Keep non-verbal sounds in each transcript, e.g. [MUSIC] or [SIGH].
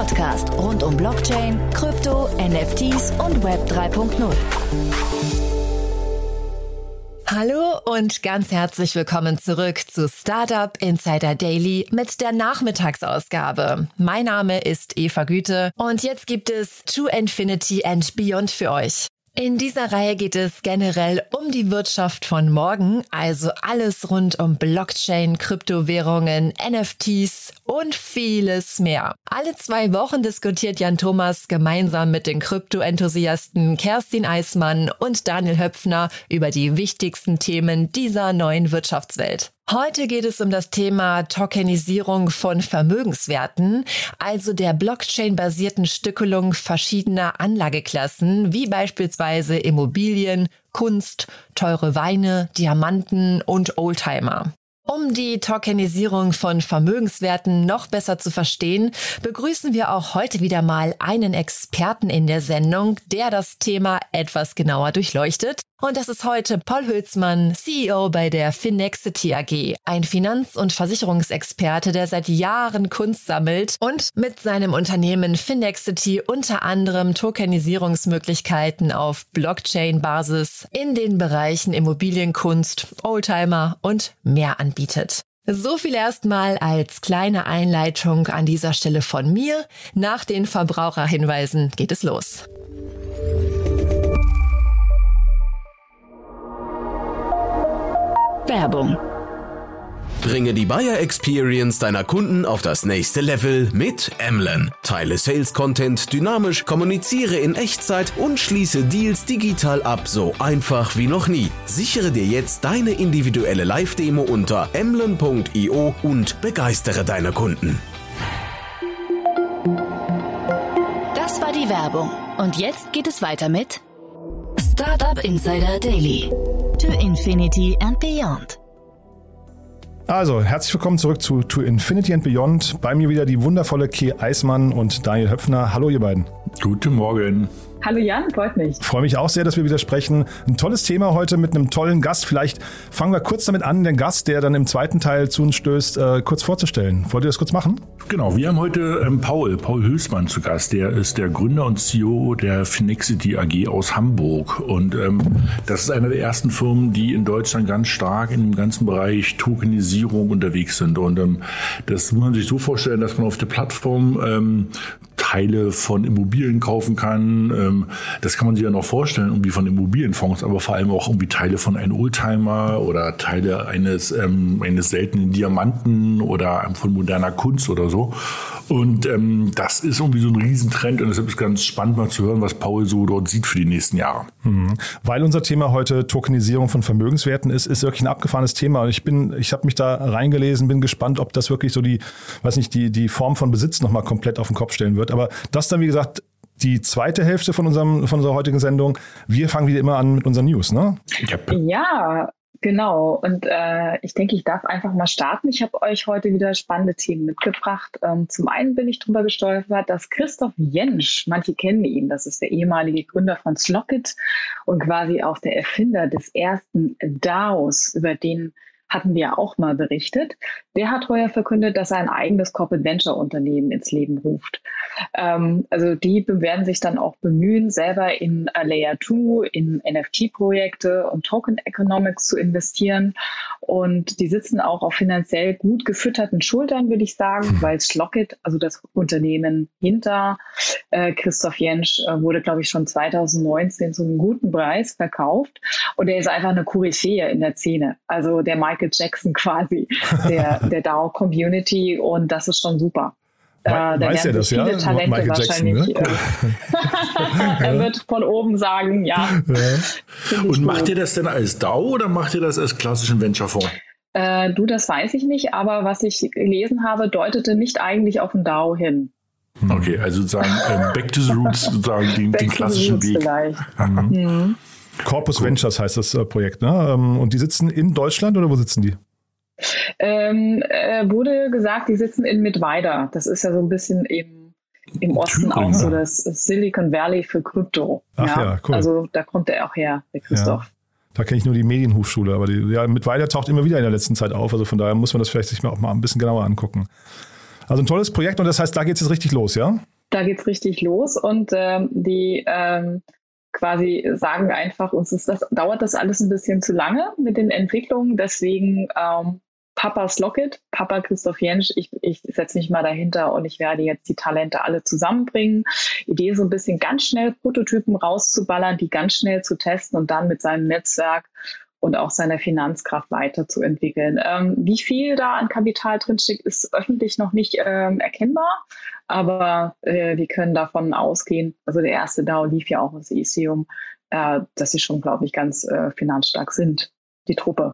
Podcast rund um Blockchain, Krypto, NFTs und Web 3.0. Hallo und ganz herzlich willkommen zurück zu Startup Insider Daily mit der Nachmittagsausgabe. Mein Name ist Eva Güte und jetzt gibt es To Infinity and Beyond für euch. In dieser Reihe geht es generell um die Wirtschaft von morgen, also alles rund um Blockchain, Kryptowährungen, NFTs und vieles mehr. Alle zwei Wochen diskutiert Jan Thomas gemeinsam mit den Krypto-Enthusiasten Kerstin Eismann und Daniel Höpfner über die wichtigsten Themen dieser neuen Wirtschaftswelt. Heute geht es um das Thema Tokenisierung von Vermögenswerten, also der Blockchain-basierten Stückelung verschiedener Anlageklassen, wie beispielsweise Immobilien, Kunst, teure Weine, Diamanten und Oldtimer. Um die Tokenisierung von Vermögenswerten noch besser zu verstehen, begrüßen wir auch heute wieder mal einen Experten in der Sendung, der das Thema etwas genauer durchleuchtet. Und das ist heute Paul Hülsmann, CEO bei der Finexity AG, ein Finanz- und Versicherungsexperte, der seit Jahren Kunst sammelt und mit seinem Unternehmen Finexity unter anderem Tokenisierungsmöglichkeiten auf Blockchain-Basis in den Bereichen Immobilienkunst, Oldtimer und mehr anbietet. So viel erstmal als kleine Einleitung an dieser Stelle von mir. Nach den Verbraucherhinweisen geht es los. Werbung. Bringe die Buyer Experience deiner Kunden auf das nächste Level mit Emlen. Teile Sales Content dynamisch, kommuniziere in Echtzeit und schließe Deals digital ab, so einfach wie noch nie. Sichere dir jetzt deine individuelle Live-Demo unter emlen.io und begeistere deine Kunden. Das war die Werbung. Und jetzt geht es weiter mit Startup Insider Daily. To Infinity and Beyond. Also, herzlich willkommen zurück zu To Infinity and Beyond. Bei mir wieder die wundervolle Key Eismann und Daniel Höpfner. Hallo, ihr beiden. Guten Morgen. Hallo Jan, freut mich. Freue mich auch sehr, dass wir wieder sprechen. Ein tolles Thema heute mit einem tollen Gast. Vielleicht fangen wir kurz damit an, den Gast, der dann im zweiten Teil zu uns stößt, äh, kurz vorzustellen. Wollt ihr das kurz machen? Genau, wir haben heute ähm, Paul, Paul Hülsmann zu Gast. Der ist der Gründer und CEO der Finexity AG aus Hamburg. Und ähm, das ist eine der ersten Firmen, die in Deutschland ganz stark in dem ganzen Bereich Tokenisierung unterwegs sind. Und ähm, das muss man sich so vorstellen, dass man auf der Plattform ähm, Teile von Immobilien kaufen kann. Ähm, das kann man sich ja noch vorstellen, irgendwie von Immobilienfonds, aber vor allem auch irgendwie Teile von einem Oldtimer oder Teile eines, ähm, eines seltenen Diamanten oder von moderner Kunst oder so. Und ähm, das ist irgendwie so ein Riesentrend und deshalb ist ganz spannend mal zu hören, was Paul so dort sieht für die nächsten Jahre. Mhm. Weil unser Thema heute Tokenisierung von Vermögenswerten ist, ist wirklich ein abgefahrenes Thema. Und ich bin, ich habe mich da reingelesen, bin gespannt, ob das wirklich so die, weiß nicht, die, die Form von Besitz nochmal komplett auf den Kopf stellen wird. Aber das dann, wie gesagt, die zweite Hälfte von, unserem, von unserer heutigen Sendung. Wir fangen wieder immer an mit unseren News, ne? Ja, genau. Und äh, ich denke, ich darf einfach mal starten. Ich habe euch heute wieder spannende Themen mitgebracht. Ähm, zum einen bin ich darüber gestolpert, dass Christoph Jensch, manche kennen ihn, das ist der ehemalige Gründer von Slockit und quasi auch der Erfinder des ersten DAOs, über den hatten wir auch mal berichtet. Der hat heuer verkündet, dass er ein eigenes Corporate Venture Unternehmen ins Leben ruft. Ähm, also die werden sich dann auch bemühen, selber in Layer 2, in NFT-Projekte und Token Economics zu investieren. Und die sitzen auch auf finanziell gut gefütterten Schultern, würde ich sagen, hm. weil Slockit, also das Unternehmen hinter äh, Christoph Jensch, äh, wurde, glaube ich, schon 2019 zu einem guten Preis verkauft. Und er ist einfach eine Koryphäe in der Szene. Also der Mike Michael Jackson quasi der, [LAUGHS] der DAO-Community und das ist schon super. We da weiß er das, viele ja? Talente Michael wahrscheinlich. Jackson, ne? [LAUGHS] [LAUGHS] er wird von oben sagen, ja. ja. Und macht ihr das denn als DAO oder macht ihr das als klassischen Venture-Fonds? Äh, du, das weiß ich nicht, aber was ich gelesen habe, deutete nicht eigentlich auf ein DAO hin. Okay, also sozusagen äh, Back to the Roots, sozusagen den, den klassischen Weg. Mhm. Mhm. Corpus cool. Ventures heißt das äh, Projekt, ne? Ähm, und die sitzen in Deutschland oder wo sitzen die? Ähm, äh, wurde gesagt, die sitzen in Mittweida. Das ist ja so ein bisschen im, im Osten Thüringen. auch so das Silicon Valley für Krypto. Ach ja, ja cool. Also da kommt er auch her, der Christoph. Ja. Da kenne ich nur die Medienhochschule, aber die, ja, Mittweida taucht immer wieder in der letzten Zeit auf. Also von daher muss man das vielleicht sich mal auch mal ein bisschen genauer angucken. Also ein tolles Projekt und das heißt, da geht es jetzt richtig los, ja? Da geht es richtig los und ähm, die ähm, quasi sagen einfach, uns ist das, dauert das alles ein bisschen zu lange mit den Entwicklungen. Deswegen ähm, Papas Locket, Papa Christoph Jensch, ich, ich setze mich mal dahinter und ich werde jetzt die Talente alle zusammenbringen. Idee so ein bisschen ganz schnell Prototypen rauszuballern, die ganz schnell zu testen und dann mit seinem Netzwerk und auch seiner Finanzkraft weiterzuentwickeln. Ähm, wie viel da an Kapital drinsteckt, ist öffentlich noch nicht ähm, erkennbar, aber äh, wir können davon ausgehen, also der erste DAO lief ja auch aus Ethereum, äh, dass sie schon, glaube ich, ganz äh, finanzstark sind, die Truppe.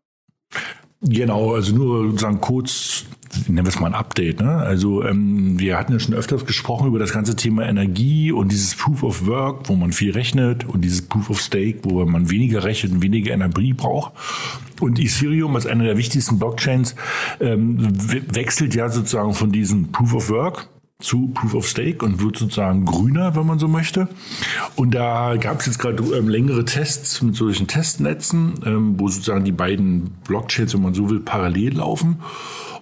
Genau, also nur sozusagen kurz, nennen wir es mal ein Update. Ne? Also ähm, wir hatten ja schon öfters gesprochen über das ganze Thema Energie und dieses Proof of Work, wo man viel rechnet und dieses Proof of Stake, wo man weniger rechnet und weniger Energie braucht. Und Ethereum als einer der wichtigsten Blockchains ähm, wechselt ja sozusagen von diesem Proof of Work zu Proof of Stake und wird sozusagen grüner, wenn man so möchte. Und da gab es jetzt gerade ähm, längere Tests mit solchen Testnetzen, ähm, wo sozusagen die beiden Blockchains, wenn man so will, parallel laufen.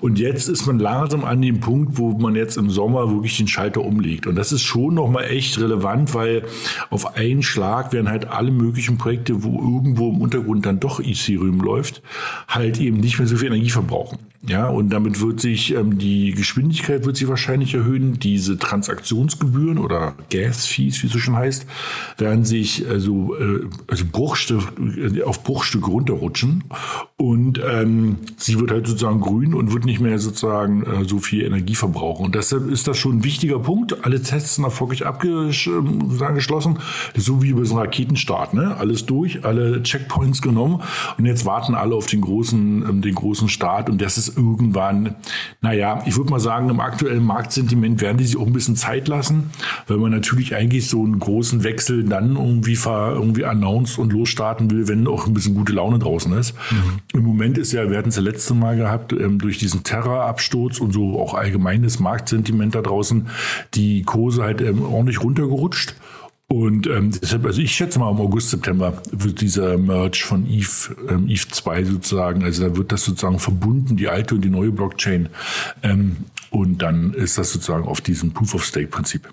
Und jetzt ist man langsam an dem Punkt, wo man jetzt im Sommer wirklich den Schalter umlegt. Und das ist schon nochmal echt relevant, weil auf einen Schlag werden halt alle möglichen Projekte, wo irgendwo im Untergrund dann doch Ethereum läuft, halt eben nicht mehr so viel Energie verbrauchen. Ja, und damit wird sich ähm, die Geschwindigkeit wird sich wahrscheinlich erhöhen. Diese Transaktionsgebühren oder Gas-Fees, wie es so schon heißt, werden sich also, äh, also Bruchstück, äh, auf Bruchstück runterrutschen. Und ähm, sie wird halt sozusagen grün und wird nicht mehr sozusagen äh, so viel Energie verbrauchen. Und deshalb ist das schon ein wichtiger Punkt. Alle Tests sind erfolgreich abgeschlossen. So wie bei so einem Raketenstart. Ne? Alles durch, alle Checkpoints genommen. Und jetzt warten alle auf den großen, ähm, den großen Start. Und das ist irgendwann, naja, ich würde mal sagen, im aktuellen Marktsentiment werden die sich auch ein bisschen Zeit lassen, weil man natürlich eigentlich so einen großen Wechsel dann irgendwie, irgendwie announced und losstarten will, wenn auch ein bisschen gute Laune draußen ist. Mhm. Im Moment ist ja, wir hatten es ja letzte Mal gehabt, ähm, durch diesen Terror-Absturz und so auch allgemeines Marktsentiment da draußen, die Kurse halt ähm, ordentlich runtergerutscht. Und ähm, deshalb, also ich schätze mal im August, September wird dieser Merge von Eve, ähm, Eve 2 sozusagen, also da wird das sozusagen verbunden, die alte und die neue Blockchain. Ähm, und dann ist das sozusagen auf diesem Proof of Stake Prinzip.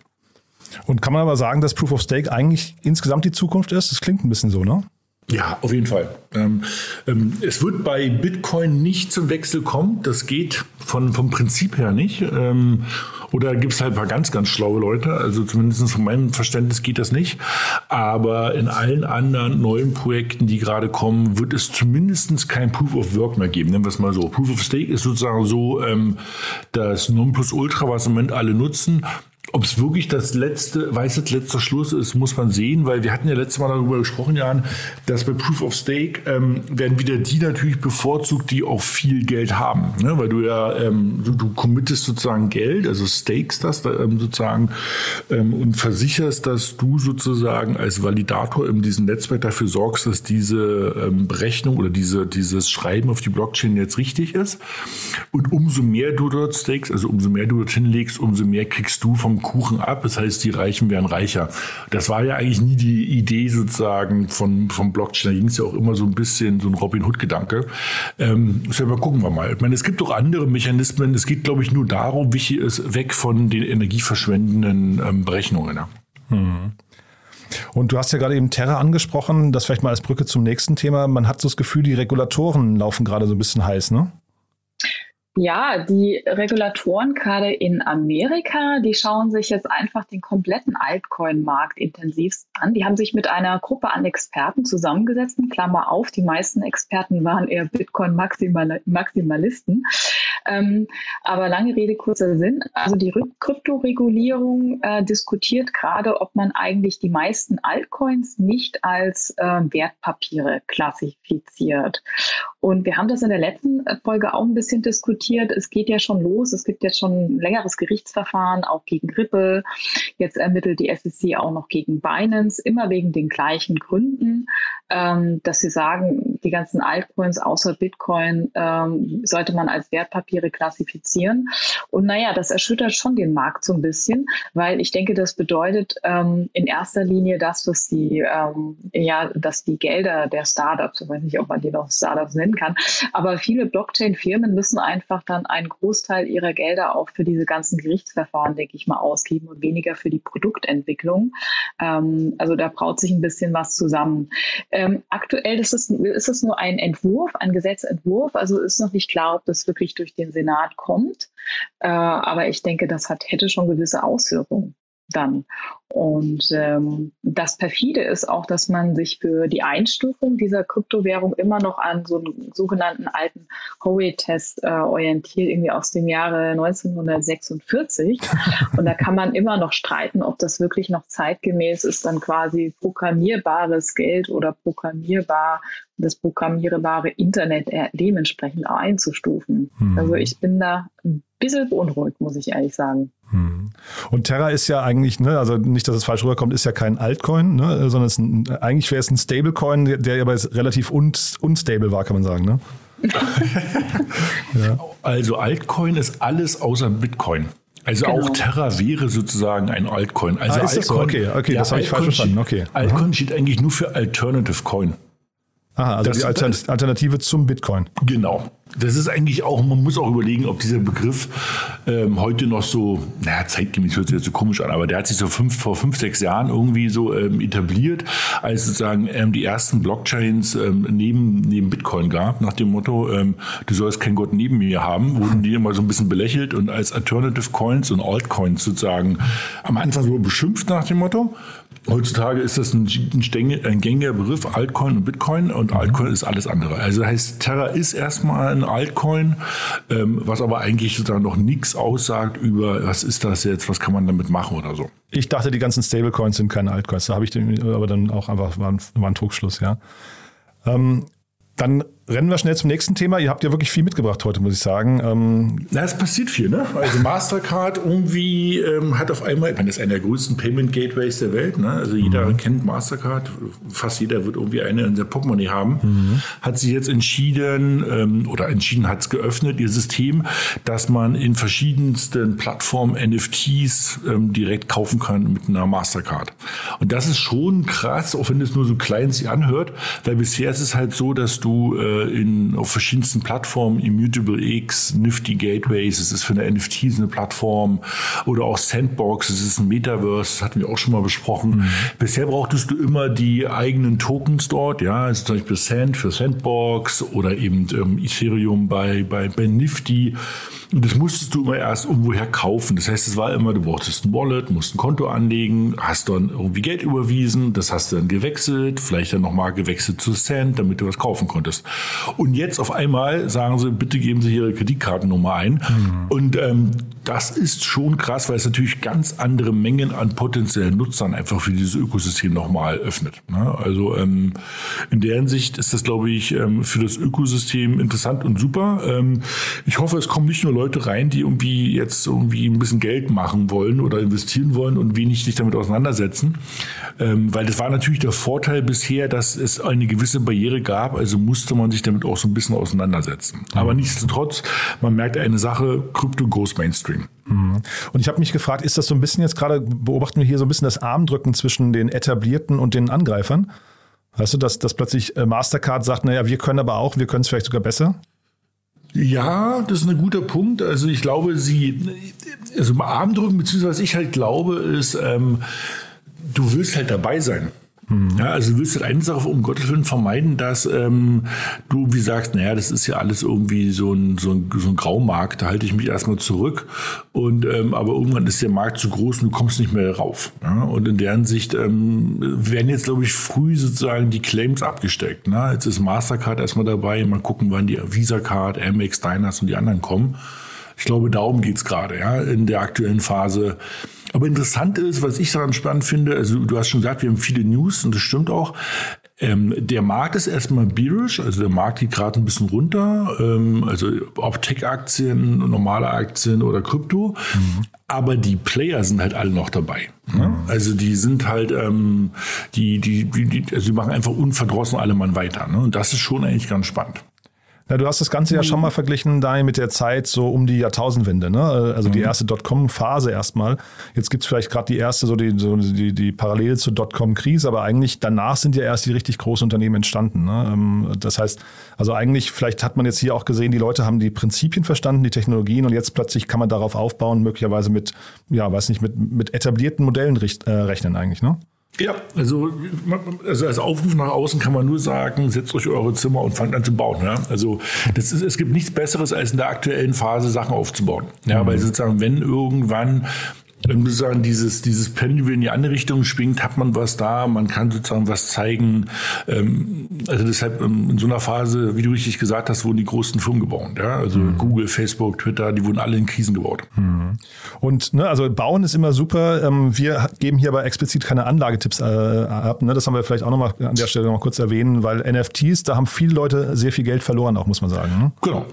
Und kann man aber sagen, dass Proof of Stake eigentlich insgesamt die Zukunft ist? Das klingt ein bisschen so, ne? Ja, auf jeden Fall. Ähm, ähm, es wird bei Bitcoin nicht zum Wechsel kommen. Das geht von, vom Prinzip her nicht. Ähm, oder gibt es halt ein paar ganz, ganz schlaue Leute. Also zumindest von meinem Verständnis geht das nicht. Aber in allen anderen neuen Projekten, die gerade kommen, wird es zumindest kein Proof of Work mehr geben. Nennen wir es mal so. Proof of Stake ist sozusagen so ähm, das Nonplusultra, was im Moment alle nutzen. Ob es wirklich das letzte, weißes letzter Schluss ist, muss man sehen, weil wir hatten ja letztes Mal darüber gesprochen, Jan, dass bei Proof of Stake ähm, werden wieder die natürlich bevorzugt, die auch viel Geld haben. Ne? Weil du ja, ähm, du, du committest sozusagen Geld, also stakes das ähm, sozusagen ähm, und versicherst, dass du sozusagen als Validator in diesem Netzwerk dafür sorgst, dass diese ähm, Berechnung oder diese, dieses Schreiben auf die Blockchain jetzt richtig ist. Und umso mehr du dort stakes, also umso mehr du dorthin legst, umso mehr kriegst du vom Kuchen ab. Das heißt, die Reichen werden reicher. Das war ja eigentlich nie die Idee sozusagen von, vom Blockchain. Da ging es ja auch immer so ein bisschen so ein Robin Hood-Gedanke. Ähm, selber gucken wir mal. Ich meine, es gibt auch andere Mechanismen. Es geht, glaube ich, nur darum, wichtig ist, weg von den energieverschwendenden ähm, Berechnungen. Ja. Hm. Und du hast ja gerade eben Terra angesprochen, das vielleicht mal als Brücke zum nächsten Thema. Man hat so das Gefühl, die Regulatoren laufen gerade so ein bisschen heiß, ne? Ja, die Regulatoren gerade in Amerika, die schauen sich jetzt einfach den kompletten Altcoin-Markt intensivst an. Die haben sich mit einer Gruppe an Experten zusammengesetzt, Klammer auf, die meisten Experten waren eher Bitcoin-Maximalisten, Ähm, aber lange Rede, kurzer Sinn. Also die Kryptoregulierung äh, diskutiert gerade, ob man eigentlich die meisten Altcoins nicht als äh, Wertpapiere klassifiziert. Und wir haben das in der letzten Folge auch ein bisschen diskutiert. Es geht ja schon los. Es gibt jetzt schon ein längeres Gerichtsverfahren, auch gegen Ripple. Jetzt ermittelt die SEC auch noch gegen Binance, immer wegen den gleichen Gründen, ähm, dass sie sagen, die ganzen Altcoins außer Bitcoin ähm, sollte man als Wertpapiere klassifizieren. Und naja, das erschüttert schon den Markt so ein bisschen, weil ich denke, das bedeutet ähm, in erster Linie das, dass die, ähm, ja, dass die Gelder der Startups, ich weiß nicht, ob man die noch Startups nennen kann, aber viele Blockchain-Firmen müssen einfach dann einen Großteil ihrer Gelder auch für diese ganzen Gerichtsverfahren, denke ich mal, ausgeben und weniger für die Produktentwicklung. Ähm, also da braut sich ein bisschen was zusammen. Ähm, aktuell ist es, ist es nur ein Entwurf, ein Gesetzentwurf, also ist noch nicht klar, ob das wirklich durch den Senat kommt. Äh, aber ich denke, das hat, hätte schon gewisse Auswirkungen dann. Und ähm, das perfide ist auch, dass man sich für die Einstufung dieser Kryptowährung immer noch an so einen sogenannten alten Howey-Test äh, orientiert, irgendwie aus dem Jahre 1946. [LAUGHS] Und da kann man immer noch streiten, ob das wirklich noch zeitgemäß ist, dann quasi programmierbares Geld oder programmierbar das programmierbare Internet dementsprechend einzustufen. Hm. Also ich bin da ein bisschen beunruhigt, muss ich ehrlich sagen. Hm. Und Terra ist ja eigentlich, ne, also nicht, dass es falsch rüberkommt, ist ja kein Altcoin, ne, sondern es ein, eigentlich wäre es ein Stablecoin, der, der aber relativ un, unstable war, kann man sagen. Ne? [LAUGHS] ja. Also Altcoin ist alles außer Bitcoin. Also genau. auch Terra wäre sozusagen ein Altcoin. Also ah, ist Altcoin, das so? Okay, okay, ja, das habe ich falsch verstanden. Okay. Altcoin steht eigentlich nur für Alternative Coin. Aha, also das, die Alternative zum Bitcoin. Genau. Das ist eigentlich auch, man muss auch überlegen, ob dieser Begriff ähm, heute noch so, naja, zeitgemäß hört sich jetzt so komisch an, aber der hat sich so fünf, vor fünf, sechs Jahren irgendwie so ähm, etabliert, als sozusagen ähm, die ersten Blockchains ähm, neben, neben Bitcoin gab, nach dem Motto, ähm, du sollst kein Gott neben mir haben, wurden die immer so ein bisschen belächelt und als Alternative Coins und Altcoins sozusagen am Anfang so beschimpft nach dem Motto. Heutzutage ist das ein, ein, ein gängiger Begriff, Altcoin und Bitcoin und Altcoin ist alles andere. Also das heißt, Terra ist erstmal ein Altcoin, ähm, was aber eigentlich sozusagen noch nichts aussagt über, was ist das jetzt, was kann man damit machen oder so. Ich dachte, die ganzen Stablecoins sind keine Altcoins. Da habe ich den, aber dann auch einfach, war ein, war ein Trugschluss, ja. Ähm, dann rennen wir schnell zum nächsten Thema. Ihr habt ja wirklich viel mitgebracht heute, muss ich sagen. Ähm Na, es passiert viel, ne? Also Mastercard irgendwie ähm, hat auf einmal, ich meine, das ist einer der größten Payment Gateways der Welt, ne? Also jeder mhm. kennt Mastercard, fast jeder wird irgendwie eine in der Portemonnaie haben. Mhm. Hat sich jetzt entschieden ähm, oder entschieden hat es geöffnet, ihr System, dass man in verschiedensten Plattformen NFTs ähm, direkt kaufen kann mit einer Mastercard. Und das ist schon krass, auch wenn es nur so klein sich anhört, weil bisher ist es halt so, dass du äh, in, auf verschiedensten Plattformen, Immutable X, Nifty Gateways, es ist für eine NFTs eine Plattform oder auch Sandbox, es ist ein Metaverse, das hatten wir auch schon mal besprochen. Mhm. Bisher brauchtest du immer die eigenen Tokens dort, ja, also zum Beispiel Sand für Sandbox oder eben ähm, Ethereum bei, bei, bei Nifty. Und das musstest du immer erst irgendwoher kaufen. Das heißt, es war immer, du brauchtest ein Wallet, musst ein Konto anlegen, hast dann irgendwie Geld überwiesen, das hast du dann gewechselt, vielleicht dann nochmal gewechselt zu Cent, damit du was kaufen konntest. Und jetzt auf einmal sagen sie, bitte geben Sie Ihre Kreditkartennummer ein. Mhm. Und ähm, das ist schon krass, weil es natürlich ganz andere Mengen an potenziellen Nutzern einfach für dieses Ökosystem nochmal öffnet. Ne? Also ähm, in der Hinsicht ist das, glaube ich, ähm, für das Ökosystem interessant und super. Ähm, ich hoffe, es kommen nicht nur Leute rein, die irgendwie jetzt irgendwie ein bisschen Geld machen wollen oder investieren wollen und wenig sich damit auseinandersetzen. Ähm, weil das war natürlich der Vorteil bisher, dass es eine gewisse Barriere gab, also musste man sich damit auch so ein bisschen auseinandersetzen. Mhm. Aber nichtsdestotrotz, man merkt eine Sache, Krypto goes Mainstream. Mhm. Und ich habe mich gefragt, ist das so ein bisschen jetzt gerade, beobachten wir hier so ein bisschen das Armdrücken zwischen den Etablierten und den Angreifern? Weißt du, dass, dass plötzlich äh, Mastercard sagt, naja, wir können aber auch, wir können es vielleicht sogar besser? Ja, das ist ein guter Punkt. Also ich glaube, sie, also im Armdrücken, beziehungsweise was ich halt glaube, ist, ähm, du willst halt dabei sein. Ja, also du willst halt eine Sache um Gottes Willen vermeiden, dass ähm, du wie sagst, naja, das ist ja alles irgendwie so ein, so ein, so ein Graumarkt, da halte ich mich erstmal zurück. Und ähm, aber irgendwann ist der Markt zu groß und du kommst nicht mehr rauf. Ja? Und in deren Sicht ähm, werden jetzt, glaube ich, früh sozusagen die Claims abgesteckt. Ne? Jetzt ist Mastercard erstmal dabei, mal gucken, wann die Visa Card, Amex, Diners und die anderen kommen. Ich glaube, darum geht's gerade, ja, in der aktuellen Phase. Aber interessant ist, was ich daran spannend finde, also du hast schon gesagt, wir haben viele News und das stimmt auch. Ähm, der Markt ist erstmal bearish, also der Markt geht gerade ein bisschen runter, ähm, also ob Tech-Aktien, normale Aktien oder Krypto. Mhm. Aber die Player sind halt alle noch dabei. Ne? Mhm. Also die sind halt, ähm, die, die, die, also die machen einfach unverdrossen alle Mann weiter. Ne? Und das ist schon eigentlich ganz spannend. Ja, du hast das Ganze ja schon mhm. mal verglichen, Daniel, mit der Zeit so um die Jahrtausendwende, ne? Also mhm. die erste Dotcom-Phase erstmal. Jetzt gibt es vielleicht gerade die erste, so die, so die, die Parallele zur Dotcom-Krise, aber eigentlich danach sind ja erst die richtig großen Unternehmen entstanden. Ne? Ähm, das heißt, also eigentlich, vielleicht hat man jetzt hier auch gesehen, die Leute haben die Prinzipien verstanden, die Technologien und jetzt plötzlich kann man darauf aufbauen, möglicherweise mit, ja, weiß nicht, mit, mit etablierten Modellen äh, rechnen eigentlich, ne? Ja, also, also als Aufruf nach außen kann man nur sagen, setzt euch eure Zimmer und fangt an zu bauen. Ja? Also das ist, es gibt nichts Besseres, als in der aktuellen Phase Sachen aufzubauen. Ja, mhm. weil sozusagen, wenn irgendwann sozusagen dieses, dieses Pendel in die andere Richtung schwingt, hat man was da, man kann sozusagen was zeigen. Ähm, also deshalb ähm, in so einer Phase, wie du richtig gesagt hast, wurden die großen Firmen gebaut. Ja? Also mhm. Google, Facebook, Twitter, die wurden alle in Krisen gebaut. Mhm. Und ne, also bauen ist immer super. Ähm, wir geben hier aber explizit keine Anlagetipps äh, ab. Ne? Das haben wir vielleicht auch nochmal an der Stelle noch kurz erwähnen, weil NFTs, da haben viele Leute sehr viel Geld verloren, auch muss man sagen. Ne? Genau.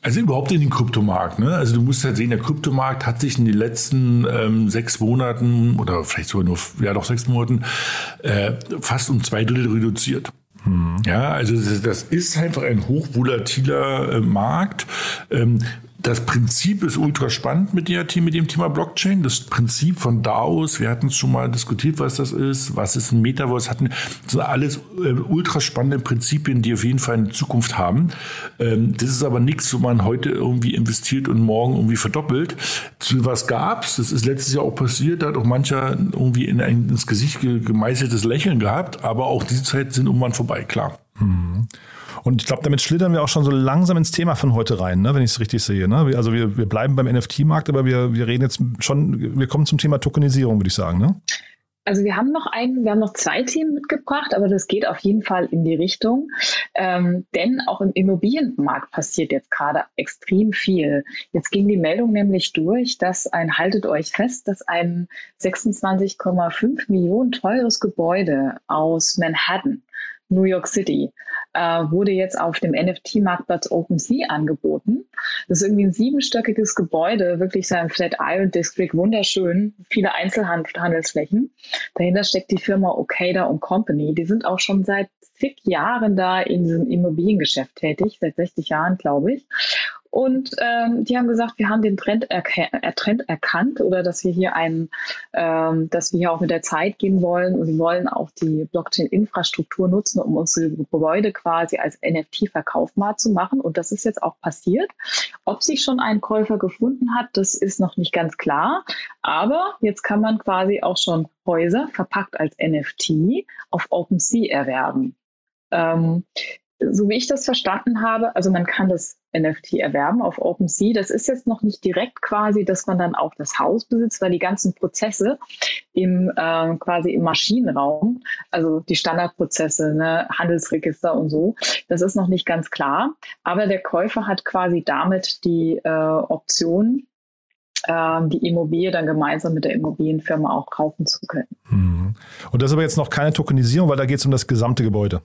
Also überhaupt in den Kryptomarkt. Ne? Also du musst halt sehen, der Kryptomarkt hat sich in den letzten ähm, sechs Monaten oder vielleicht sogar nur, ja doch sechs Monaten, äh, fast um zwei Drittel reduziert. Hm. Ja, also das, das, ist einfach ein hochvolatiler äh, Markt. Ähm, das Prinzip ist ultra spannend mit, der, mit dem Thema Blockchain. Das Prinzip von DAOs, wir hatten es schon mal diskutiert, was das ist, was ist ein Metaverse, hatten, das sind alles äh, ultra spannende Prinzipien, die auf jeden Fall eine Zukunft haben. Ähm, das ist aber nichts, wo man heute irgendwie investiert und morgen irgendwie verdoppelt. Zu was gab's? Das ist letztes Jahr auch passiert, da hat auch mancher irgendwie in ein, ins Gesicht gemeißeltes Lächeln gehabt, aber auch diese Zeiten sind irgendwann vorbei, klar. Mhm. Und ich glaube, damit schlittern wir auch schon so langsam ins Thema von heute rein, ne, wenn ich es richtig sehe. Ne? Also wir, wir bleiben beim NFT-Markt, aber wir, wir reden jetzt schon, wir kommen zum Thema Tokenisierung, würde ich sagen. Ne? Also wir haben noch einen, wir haben noch zwei Themen mitgebracht, aber das geht auf jeden Fall in die Richtung. Ähm, denn auch im Immobilienmarkt passiert jetzt gerade extrem viel. Jetzt ging die Meldung nämlich durch, dass ein, haltet euch fest, dass ein 26,5 Millionen teures Gebäude aus Manhattan New York City, äh, wurde jetzt auf dem NFT-Marktplatz OpenSea angeboten. Das ist irgendwie ein siebenstöckiges Gebäude, wirklich sein Flat Iron District, wunderschön, viele Einzelhandelsflächen. Dahinter steckt die Firma Okada Company. Die sind auch schon seit zig Jahren da in diesem Immobiliengeschäft tätig, seit 60 Jahren, glaube ich. Und ähm, die haben gesagt, wir haben den Trend, erka äh, Trend erkannt oder dass wir hier einen, ähm, dass wir hier auch mit der Zeit gehen wollen und wir wollen auch die Blockchain-Infrastruktur nutzen, um unsere Gebäude quasi als NFT-Verkaufmarkt zu machen. Und das ist jetzt auch passiert. Ob sich schon ein Käufer gefunden hat, das ist noch nicht ganz klar. Aber jetzt kann man quasi auch schon Häuser verpackt als NFT auf OpenSea erwerben. Ähm, so wie ich das verstanden habe, also man kann das NFT erwerben auf OpenSea. Das ist jetzt noch nicht direkt quasi, dass man dann auch das Haus besitzt, weil die ganzen Prozesse im äh, quasi im Maschinenraum, also die Standardprozesse, ne, Handelsregister und so, das ist noch nicht ganz klar. Aber der Käufer hat quasi damit die äh, Option, äh, die Immobilie dann gemeinsam mit der Immobilienfirma auch kaufen zu können. Mhm. Und das ist aber jetzt noch keine Tokenisierung, weil da geht es um das gesamte Gebäude.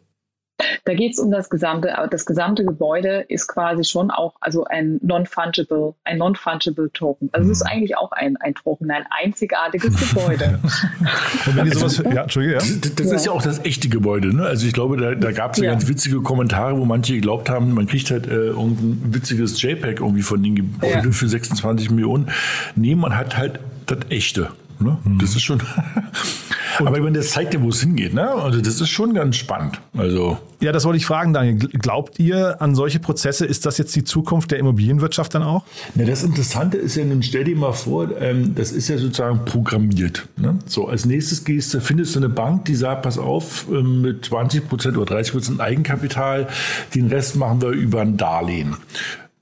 Da geht es um das gesamte, das gesamte Gebäude ist quasi schon auch also ein non-fungible, ein non-fungible Token. Also es ist mhm. eigentlich auch ein, ein Token, ein einzigartiges Gebäude. [LAUGHS] Und wenn sowas, also, ja, Entschuldige, ja. Das, das ja. ist ja auch das echte Gebäude, ne? Also ich glaube, da, da gab es ja, ganz witzige Kommentare, wo manche geglaubt haben, man kriegt halt äh, irgendein witziges JPEG irgendwie von den Gebäuden für 26 Millionen. Nee, man hat halt das echte. Ne? Mhm. Das ist schon. [LAUGHS] Aber ich meine, das zeigt ja, wo es hingeht. Ne? Also das ist schon ganz spannend. Also ja, das wollte ich fragen, Daniel. Glaubt ihr an solche Prozesse? Ist das jetzt die Zukunft der Immobilienwirtschaft dann auch? Na, das Interessante ist ja, nun stell dir mal vor, ähm, das ist ja sozusagen programmiert. Ne? So, als nächstes gehst du, findest du eine Bank, die sagt, pass auf, ähm, mit 20 Prozent oder 30 Prozent Eigenkapital, den Rest machen wir über ein Darlehen.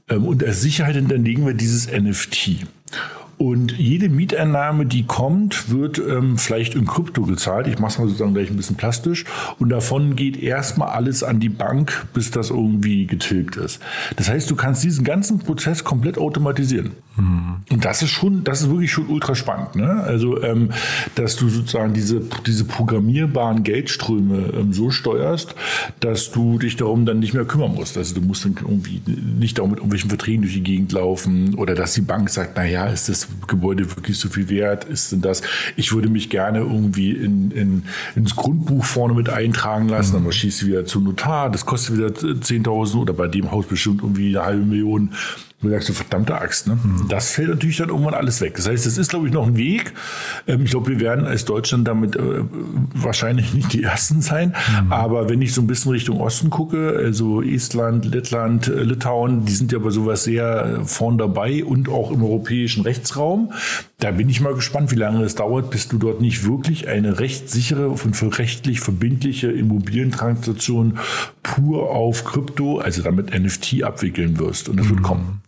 Ähm, und als Sicherheit hinterlegen wir dieses NFT. Und jede Mieteinnahme, die kommt, wird ähm, vielleicht in Krypto gezahlt. Ich mache es mal sozusagen gleich ein bisschen plastisch. Und davon geht erstmal alles an die Bank, bis das irgendwie getilgt ist. Das heißt, du kannst diesen ganzen Prozess komplett automatisieren. Und das ist schon, das ist wirklich schon ultra spannend. Ne? Also, ähm, dass du sozusagen diese, diese programmierbaren Geldströme ähm, so steuerst, dass du dich darum dann nicht mehr kümmern musst. Also du musst dann irgendwie nicht darum mit irgendwelchen Verträgen durch die Gegend laufen oder dass die Bank sagt, na ja, ist das Gebäude wirklich so viel wert? Ist denn das? Ich würde mich gerne irgendwie in, in, ins Grundbuch vorne mit eintragen lassen, mhm. dann schießt du wieder zum Notar, das kostet wieder 10.000 oder bei dem Haus bestimmt irgendwie eine halbe Million. Du sagst du, verdammte Axt, ne? Mhm. Das fällt natürlich dann irgendwann alles weg. Das heißt, es ist, glaube ich, noch ein Weg. Ähm, ich glaube, wir werden als Deutschland damit äh, wahrscheinlich nicht die Ersten sein. Mhm. Aber wenn ich so ein bisschen Richtung Osten gucke, also Estland, Lettland, äh, Litauen, die sind ja bei sowas sehr äh, vorn dabei und auch im europäischen Rechtsraum. Da bin ich mal gespannt, wie lange es dauert, bis du dort nicht wirklich eine rechtssichere und für rechtlich verbindliche Immobilientransaktion pur auf Krypto, also damit NFT abwickeln wirst. Und das mhm. wird kommen.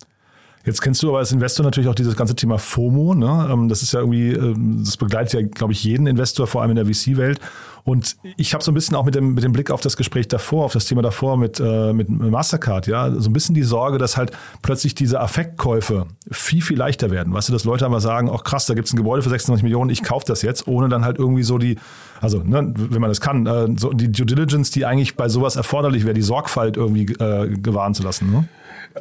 Jetzt kennst du aber als Investor natürlich auch dieses ganze Thema FOMO. Ne? Ähm, das ist ja irgendwie, ähm, das begleitet ja, glaube ich, jeden Investor, vor allem in der VC-Welt. Und ich habe so ein bisschen auch mit dem, mit dem Blick auf das Gespräch davor, auf das Thema davor mit, äh, mit Mastercard, ja, so ein bisschen die Sorge, dass halt plötzlich diese Affektkäufe viel, viel leichter werden. Weißt du, dass Leute einmal sagen, ach krass, da gibt's ein Gebäude für 26 Millionen, ich kaufe das jetzt, ohne dann halt irgendwie so die, also ne, wenn man das kann, äh, so die Due Diligence, die eigentlich bei sowas erforderlich wäre, die Sorgfalt irgendwie äh, gewahren zu lassen. Ne?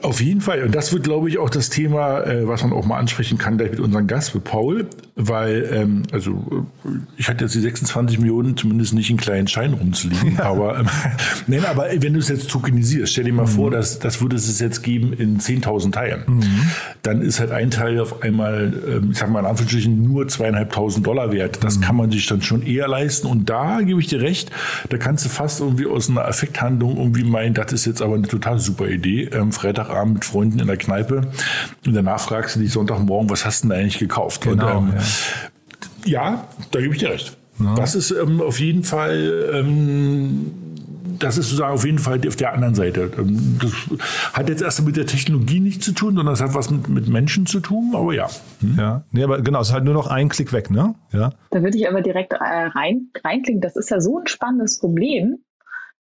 Auf jeden Fall. Und das wird, glaube ich, auch das Thema, äh, was man auch mal ansprechen kann, gleich mit unserem Gast, mit Paul. Weil, ähm, also, ich hatte jetzt die 26 Millionen zumindest nicht in kleinen Schein rumzuliegen. Ja. Aber, ähm, [LAUGHS] nein, aber wenn du es jetzt tokenisierst, stell dir mal mhm. vor, dass, das würde es jetzt geben in 10.000 Teilen. Mhm. Dann ist halt ein Teil auf einmal, ähm, ich sag mal in Anführungsstrichen, nur zweieinhalbtausend Dollar wert. Das mhm. kann man sich dann schon eher leisten. Und da gebe ich dir recht, da kannst du fast irgendwie aus einer Effekthandlung irgendwie meinen, das ist jetzt aber eine total super Idee. Ähm, Freitag Freitagabend mit Freunden in der Kneipe und danach fragst du dich Sonntagmorgen, was hast du denn eigentlich gekauft? Genau, und, ähm, ja. ja. da gebe ich dir recht. Ja. Das ist ähm, auf jeden Fall ähm, das ist sozusagen auf jeden Fall auf der anderen Seite. Ähm, das hat jetzt erst mit der Technologie nichts zu tun, sondern es hat was mit, mit Menschen zu tun, aber ja. Hm. Ja, nee, aber genau, es ist halt nur noch ein Klick weg, ne? Ja. Da würde ich aber direkt äh, rein, reinklicken. Das ist ja so ein spannendes Problem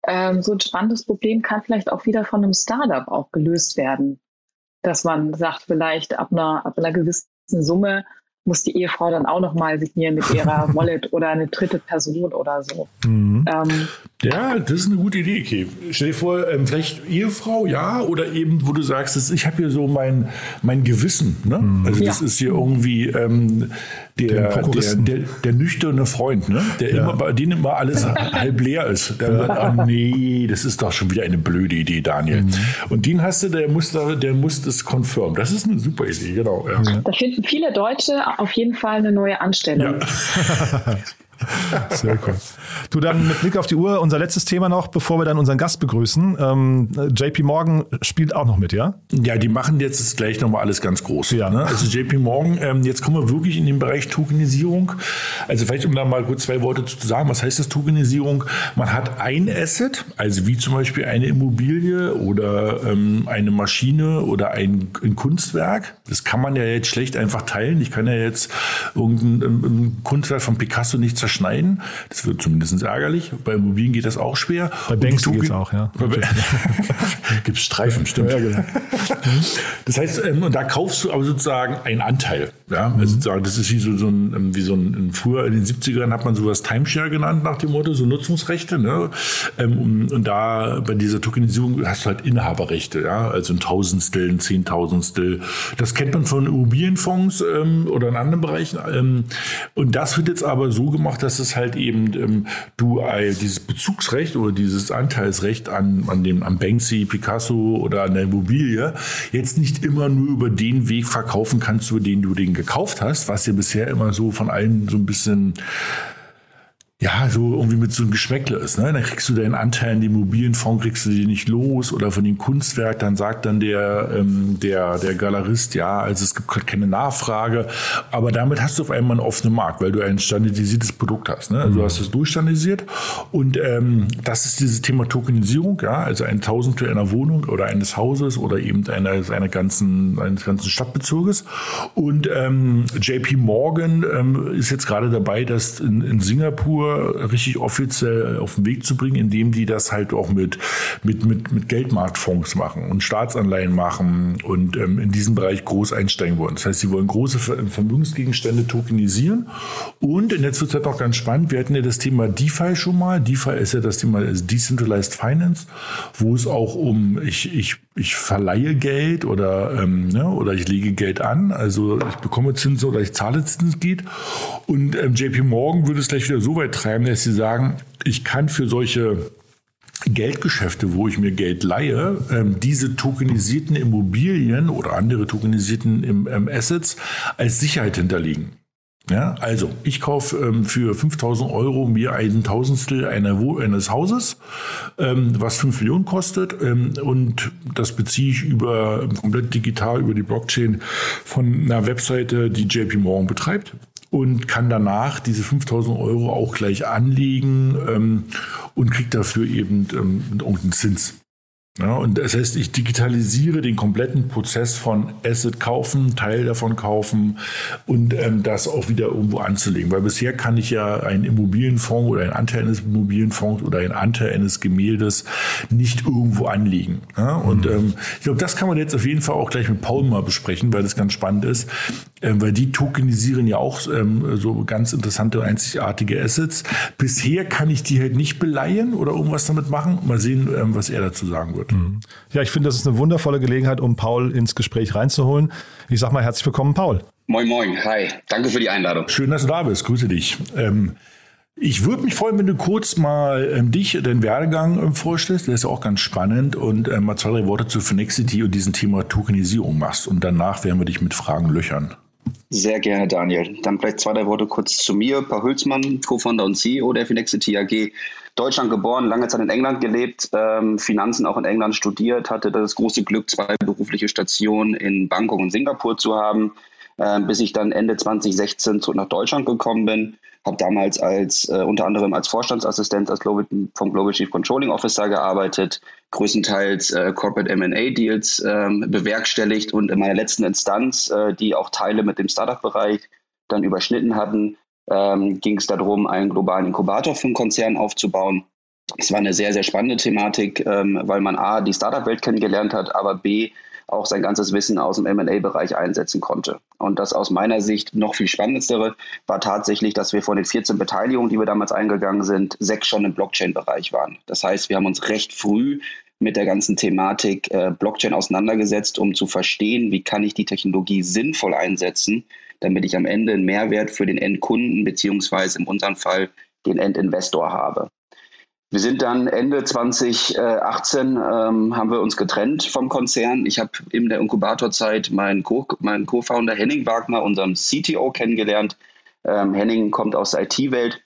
ähm, so ein spannendes Problem kann vielleicht auch wieder von einem Startup auch gelöst werden. Dass man sagt, vielleicht ab einer, ab einer gewissen Summe muss die Ehefrau dann auch nochmal signieren mit ihrer [LAUGHS] Wallet oder eine dritte Person oder so. Mhm. Ähm, ja, das ist eine gute Idee, Kay. Stell dir vor, ähm, vielleicht Ehefrau, ja, oder eben, wo du sagst, ich habe hier so mein, mein Gewissen. Ne? Mhm. Also das ja. ist hier irgendwie ähm, der, der, der, der, nüchterne Freund, ne? der ja. immer bei denen immer alles [LAUGHS] halb leer ist. Der sagt, ah, nee, das ist doch schon wieder eine blöde Idee, Daniel. Mhm. Und den hast du, der muss, da, der muss das confirm. Das ist eine super Idee, genau. Ja. Da finden viele Deutsche auf jeden Fall eine neue Anstellung. Ja. [LAUGHS] [LAUGHS] Sehr cool. Du dann mit Blick auf die Uhr, unser letztes Thema noch, bevor wir dann unseren Gast begrüßen. Ähm, JP Morgan spielt auch noch mit, ja? Ja, die machen jetzt gleich nochmal alles ganz groß. Ja. Ne? Also JP Morgan, ähm, jetzt kommen wir wirklich in den Bereich Tokenisierung. Also vielleicht, um da mal kurz zwei Worte zu sagen, was heißt das Tokenisierung? Man hat ein Asset, also wie zum Beispiel eine Immobilie oder ähm, eine Maschine oder ein, ein, Kunstwerk. Das kann man ja jetzt schlecht einfach teilen. Ich kann ja jetzt irgendein Kunstwerk von Picasso nicht zerschneiden. Das wird zumindest ärgerlich. Bei Immobilien geht das auch schwer. Bei Banks geht es auch, ja. [LAUGHS] [LAUGHS] Gibt es Streifen, stimmt. Ja, genau. [LAUGHS] Das heißt, ähm, und da kaufst du aber sozusagen einen Anteil. Ja? Mhm. Also das ist wie so, so ein, ähm, wie so ein, früher in den 70ern hat man sowas Timeshare genannt nach dem Motto, so Nutzungsrechte. Ne? Ähm, und da bei dieser Tokenisierung hast du halt Inhaberrechte, ja, also ein Tausendstel, ein Zehntausendstel. Das kennt man von Immobilienfonds oder in anderen Bereichen. Und das wird jetzt aber so gemacht, dass es halt eben du dieses Bezugsrecht oder dieses Anteilsrecht an, an dem, am Banksy, Picasso oder an der Immobilie jetzt nicht immer nur über den Weg verkaufen kannst, über den du den gekauft hast, was ja bisher immer so von allen so ein bisschen ja, so irgendwie mit so einem Geschmäckle ist. Ne? Dann kriegst du deinen Anteil in dem Immobilienfonds, kriegst du den nicht los oder von dem Kunstwerk, dann sagt dann der, ähm, der, der Galerist, ja, also es gibt gerade keine Nachfrage, aber damit hast du auf einmal einen offenen Markt, weil du ein standardisiertes Produkt hast. Ne? Also mhm. du hast es durchstandardisiert und ähm, das ist dieses Thema Tokenisierung, ja, also ein Tausendstel einer Wohnung oder eines Hauses oder eben einer, einer ganzen, eines ganzen Stadtbezirkes und ähm, JP Morgan ähm, ist jetzt gerade dabei, dass in, in Singapur richtig offiziell auf den Weg zu bringen, indem die das halt auch mit, mit, mit, mit Geldmarktfonds machen und Staatsanleihen machen und ähm, in diesem Bereich groß einsteigen wollen. Das heißt, sie wollen große Vermögensgegenstände tokenisieren. Und in letzter Zeit auch ganz spannend, wir hatten ja das Thema DeFi schon mal. DeFi ist ja das Thema Decentralized Finance, wo es auch um, ich, ich, ich verleihe Geld oder, ähm, ne, oder ich lege Geld an, also ich bekomme Zinsen oder ich zahle Zinsen geht. Und ähm, JP Morgan würde es gleich wieder so weit treiben, dass sie sagen, ich kann für solche Geldgeschäfte, wo ich mir Geld leihe, ähm, diese tokenisierten Immobilien oder andere tokenisierten ähm, Assets als Sicherheit hinterlegen. Ja, also ich kaufe ähm, für 5000 Euro mir ein Tausendstel einer Wo eines Hauses, ähm, was 5 Millionen kostet ähm, und das beziehe ich über komplett digital über die Blockchain von einer Webseite, die JP Morgan betreibt und kann danach diese 5000 Euro auch gleich anlegen ähm, und kriegt dafür eben ähm, irgendeinen Zins. Ja, und das heißt, ich digitalisiere den kompletten Prozess von Asset kaufen, Teil davon kaufen und ähm, das auch wieder irgendwo anzulegen. Weil bisher kann ich ja einen Immobilienfonds oder einen Anteil eines Immobilienfonds oder einen Anteil eines Gemäldes nicht irgendwo anlegen. Ja, und mhm. ähm, ich glaube, das kann man jetzt auf jeden Fall auch gleich mit Paul mal besprechen, weil das ganz spannend ist, ähm, weil die tokenisieren ja auch ähm, so ganz interessante, einzigartige Assets. Bisher kann ich die halt nicht beleihen oder irgendwas damit machen. Mal sehen, ähm, was er dazu sagen wird wird. Mhm. Ja, ich finde, das ist eine wundervolle Gelegenheit, um Paul ins Gespräch reinzuholen. Ich sage mal herzlich willkommen, Paul. Moin, moin. Hi. Danke für die Einladung. Schön, dass du da bist. Grüße dich. Ähm, ich würde mich freuen, wenn du kurz mal ähm, dich, den Werdegang ähm, vorstellst. Der ist ja auch ganz spannend und ähm, mal zwei, drei Worte zu Finexity und diesem Thema Tokenisierung machst. Und danach werden wir dich mit Fragen löchern. Sehr gerne, Daniel. Dann vielleicht zwei, drei Worte kurz zu mir. Paul Hülsmann, Co-Founder und CEO der Finexity AG. Deutschland geboren, lange Zeit in England gelebt, ähm, Finanzen auch in England studiert, hatte das große Glück, zwei berufliche Stationen in Bangkok und Singapur zu haben, äh, bis ich dann Ende 2016 zurück nach Deutschland gekommen bin. Habe damals als äh, unter anderem als Vorstandsassistent als Global, vom Global Chief Controlling Officer gearbeitet, größtenteils äh, Corporate M&A Deals ähm, bewerkstelligt und in meiner letzten Instanz, äh, die auch Teile mit dem Startup-Bereich dann überschnitten hatten, ähm, ging es darum, einen globalen Inkubator für einen Konzern aufzubauen. Es war eine sehr, sehr spannende Thematik, ähm, weil man A, die Startup-Welt kennengelernt hat, aber B, auch sein ganzes Wissen aus dem MA-Bereich einsetzen konnte. Und das aus meiner Sicht noch viel spannendere war tatsächlich, dass wir von den 14 Beteiligungen, die wir damals eingegangen sind, sechs schon im Blockchain-Bereich waren. Das heißt, wir haben uns recht früh mit der ganzen Thematik äh, Blockchain auseinandergesetzt, um zu verstehen, wie kann ich die Technologie sinnvoll einsetzen, damit ich am Ende einen Mehrwert für den Endkunden beziehungsweise in unserem Fall den Endinvestor habe. Wir sind dann Ende 2018 ähm, haben wir uns getrennt vom Konzern. Ich habe in der Inkubatorzeit meinen Co-Founder Co Henning Wagner, unserem CTO, kennengelernt. Ähm, Henning kommt aus der IT-Welt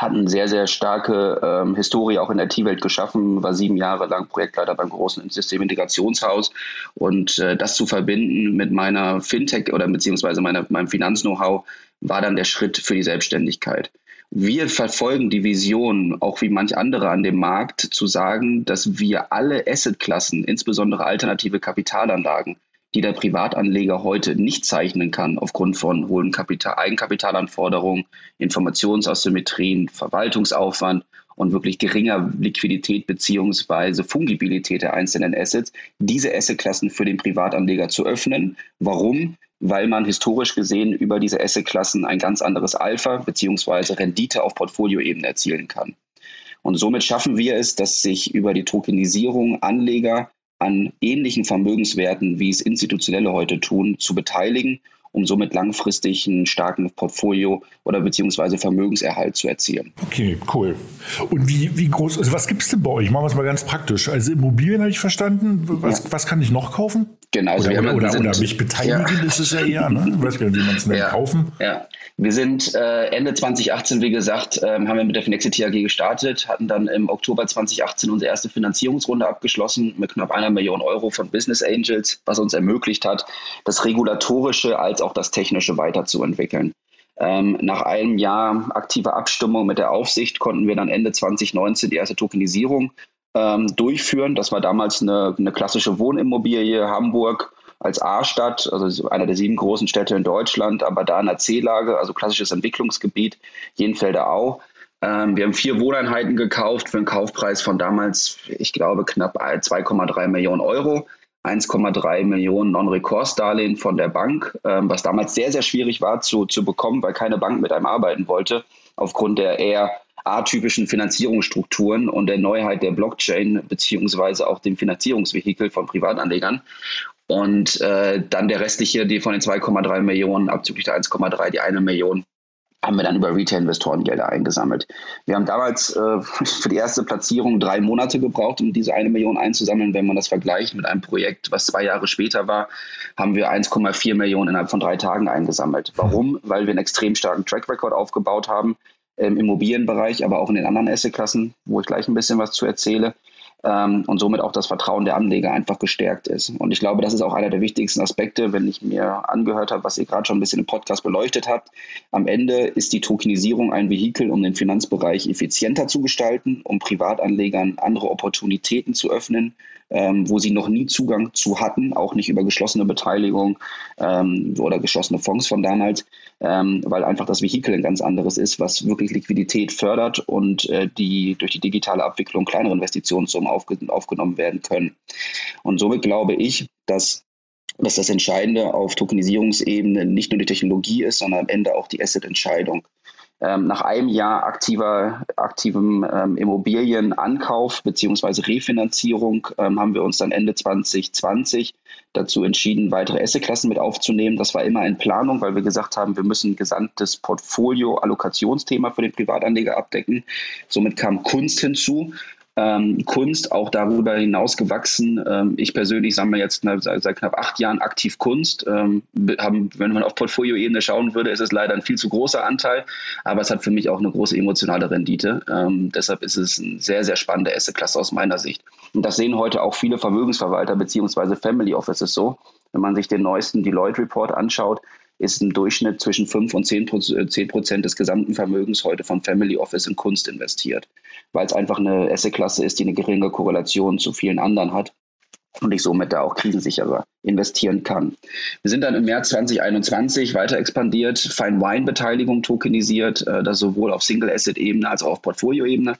hat eine sehr, sehr starke ähm, Historie auch in der IT-Welt geschaffen, war sieben Jahre lang Projektleiter beim großen Systemintegrationshaus und äh, das zu verbinden mit meiner Fintech oder beziehungsweise meiner, meinem Finanz-Know-how war dann der Schritt für die Selbstständigkeit. Wir verfolgen die Vision, auch wie manch andere an dem Markt, zu sagen, dass wir alle Assetklassen, insbesondere alternative Kapitalanlagen, die der Privatanleger heute nicht zeichnen kann aufgrund von hohen Kapital Eigenkapitalanforderungen, Informationsasymmetrien, Verwaltungsaufwand und wirklich geringer Liquidität beziehungsweise Fungibilität der einzelnen Assets, diese Assetklassen für den Privatanleger zu öffnen. Warum? Weil man historisch gesehen über diese Assetklassen ein ganz anderes Alpha beziehungsweise Rendite auf Portfolioebene erzielen kann. Und somit schaffen wir es, dass sich über die Tokenisierung Anleger an ähnlichen Vermögenswerten, wie es Institutionelle heute tun, zu beteiligen um somit langfristig einen starken Portfolio oder beziehungsweise Vermögenserhalt zu erzielen. Okay, cool. Und wie, wie groß, also was gibt es denn bei euch? Machen wir es mal ganz praktisch. Also Immobilien habe ich verstanden. Was, ja. was kann ich noch kaufen? Genau. Also oder, oder, oder, oder, mich beteiligen, ja. ist es ja eher. Ne? Ich weiß gar nicht, wie man es nennt. Ja. Kaufen. Ja. Wir sind äh, Ende 2018, wie gesagt, ähm, haben wir mit der Finexity AG gestartet, hatten dann im Oktober 2018 unsere erste Finanzierungsrunde abgeschlossen mit knapp einer Million Euro von Business Angels, was uns ermöglicht hat, das Regulatorische als auch das Technische weiterzuentwickeln. Ähm, nach einem Jahr aktiver Abstimmung mit der Aufsicht konnten wir dann Ende 2019 die erste Tokenisierung ähm, durchführen. Das war damals eine, eine klassische Wohnimmobilie Hamburg als A-Stadt, also einer der sieben großen Städte in Deutschland, aber da in der C-Lage, also klassisches Entwicklungsgebiet, Jenfelder Au. Ähm, wir haben vier Wohneinheiten gekauft für einen Kaufpreis von damals, ich glaube, knapp 2,3 Millionen Euro. 1,3 Millionen Non-Recourse-Darlehen von der Bank, ähm, was damals sehr, sehr schwierig war zu, zu bekommen, weil keine Bank mit einem arbeiten wollte, aufgrund der eher atypischen Finanzierungsstrukturen und der Neuheit der Blockchain beziehungsweise auch dem Finanzierungsvehikel von Privatanlegern. Und äh, dann der restliche, die von den 2,3 Millionen abzüglich der 1,3, die eine Million, haben wir dann über Retail-Investoren Gelder eingesammelt. Wir haben damals äh, [LAUGHS] für die erste Platzierung drei Monate gebraucht, um diese eine Million einzusammeln. Wenn man das vergleicht mit einem Projekt, was zwei Jahre später war, haben wir 1,4 Millionen innerhalb von drei Tagen eingesammelt. Warum? Weil wir einen extrem starken Track Record aufgebaut haben im Immobilienbereich, aber auch in den anderen Assetklassen, wo ich gleich ein bisschen was zu erzähle ähm, und somit auch das Vertrauen der Anleger einfach gestärkt ist. Und ich glaube, das ist auch einer der wichtigsten Aspekte, wenn ich mir angehört habe, was ihr gerade schon ein bisschen im Podcast beleuchtet habt. Am Ende ist die Tokenisierung ein Vehikel, um den Finanzbereich effizienter zu gestalten, um Privatanlegern andere Opportunitäten zu öffnen, ähm, wo sie noch nie Zugang zu hatten, auch nicht über geschlossene Beteiligung ähm, oder geschlossene Fonds von damals, ähm, weil einfach das Vehikel ein ganz anderes ist, was wirklich Liquidität fördert und äh, die durch die digitale Abwicklung kleinere Investitionssummen aufge aufgenommen werden können. Und somit glaube ich, dass dass das Entscheidende auf Tokenisierungsebene nicht nur die Technologie ist, sondern am Ende auch die Asset-Entscheidung. Ähm, nach einem Jahr aktiver, aktivem ähm, Immobilienankauf bzw. Refinanzierung ähm, haben wir uns dann Ende 2020 dazu entschieden, weitere Assetklassen mit aufzunehmen. Das war immer in Planung, weil wir gesagt haben, wir müssen ein gesamtes Portfolio-Allokationsthema für den Privatanleger abdecken. Somit kam Kunst hinzu ähm, Kunst auch darüber hinaus gewachsen. Ähm, ich persönlich sammle jetzt seit, seit, knapp acht Jahren aktiv Kunst. Ähm, haben, wenn man auf Portfolioebene schauen würde, ist es leider ein viel zu großer Anteil, aber es hat für mich auch eine große emotionale Rendite. Ähm, deshalb ist es eine sehr, sehr spannende Assetklasse aus meiner Sicht. Und das sehen heute auch viele Vermögensverwalter bzw. Family Offices so. Wenn man sich den neuesten Deloitte Report anschaut, ist ein Durchschnitt zwischen 5 und 10 Prozent des gesamten Vermögens heute von Family Office in Kunst investiert, weil es einfach eine Asset-Klasse ist, die eine geringe Korrelation zu vielen anderen hat und ich somit da auch krisensicherer investieren kann. Wir sind dann im März 2021 weiter expandiert, Fine Wine Beteiligung tokenisiert, äh, das sowohl auf Single Asset Ebene als auch auf Portfolio Ebene.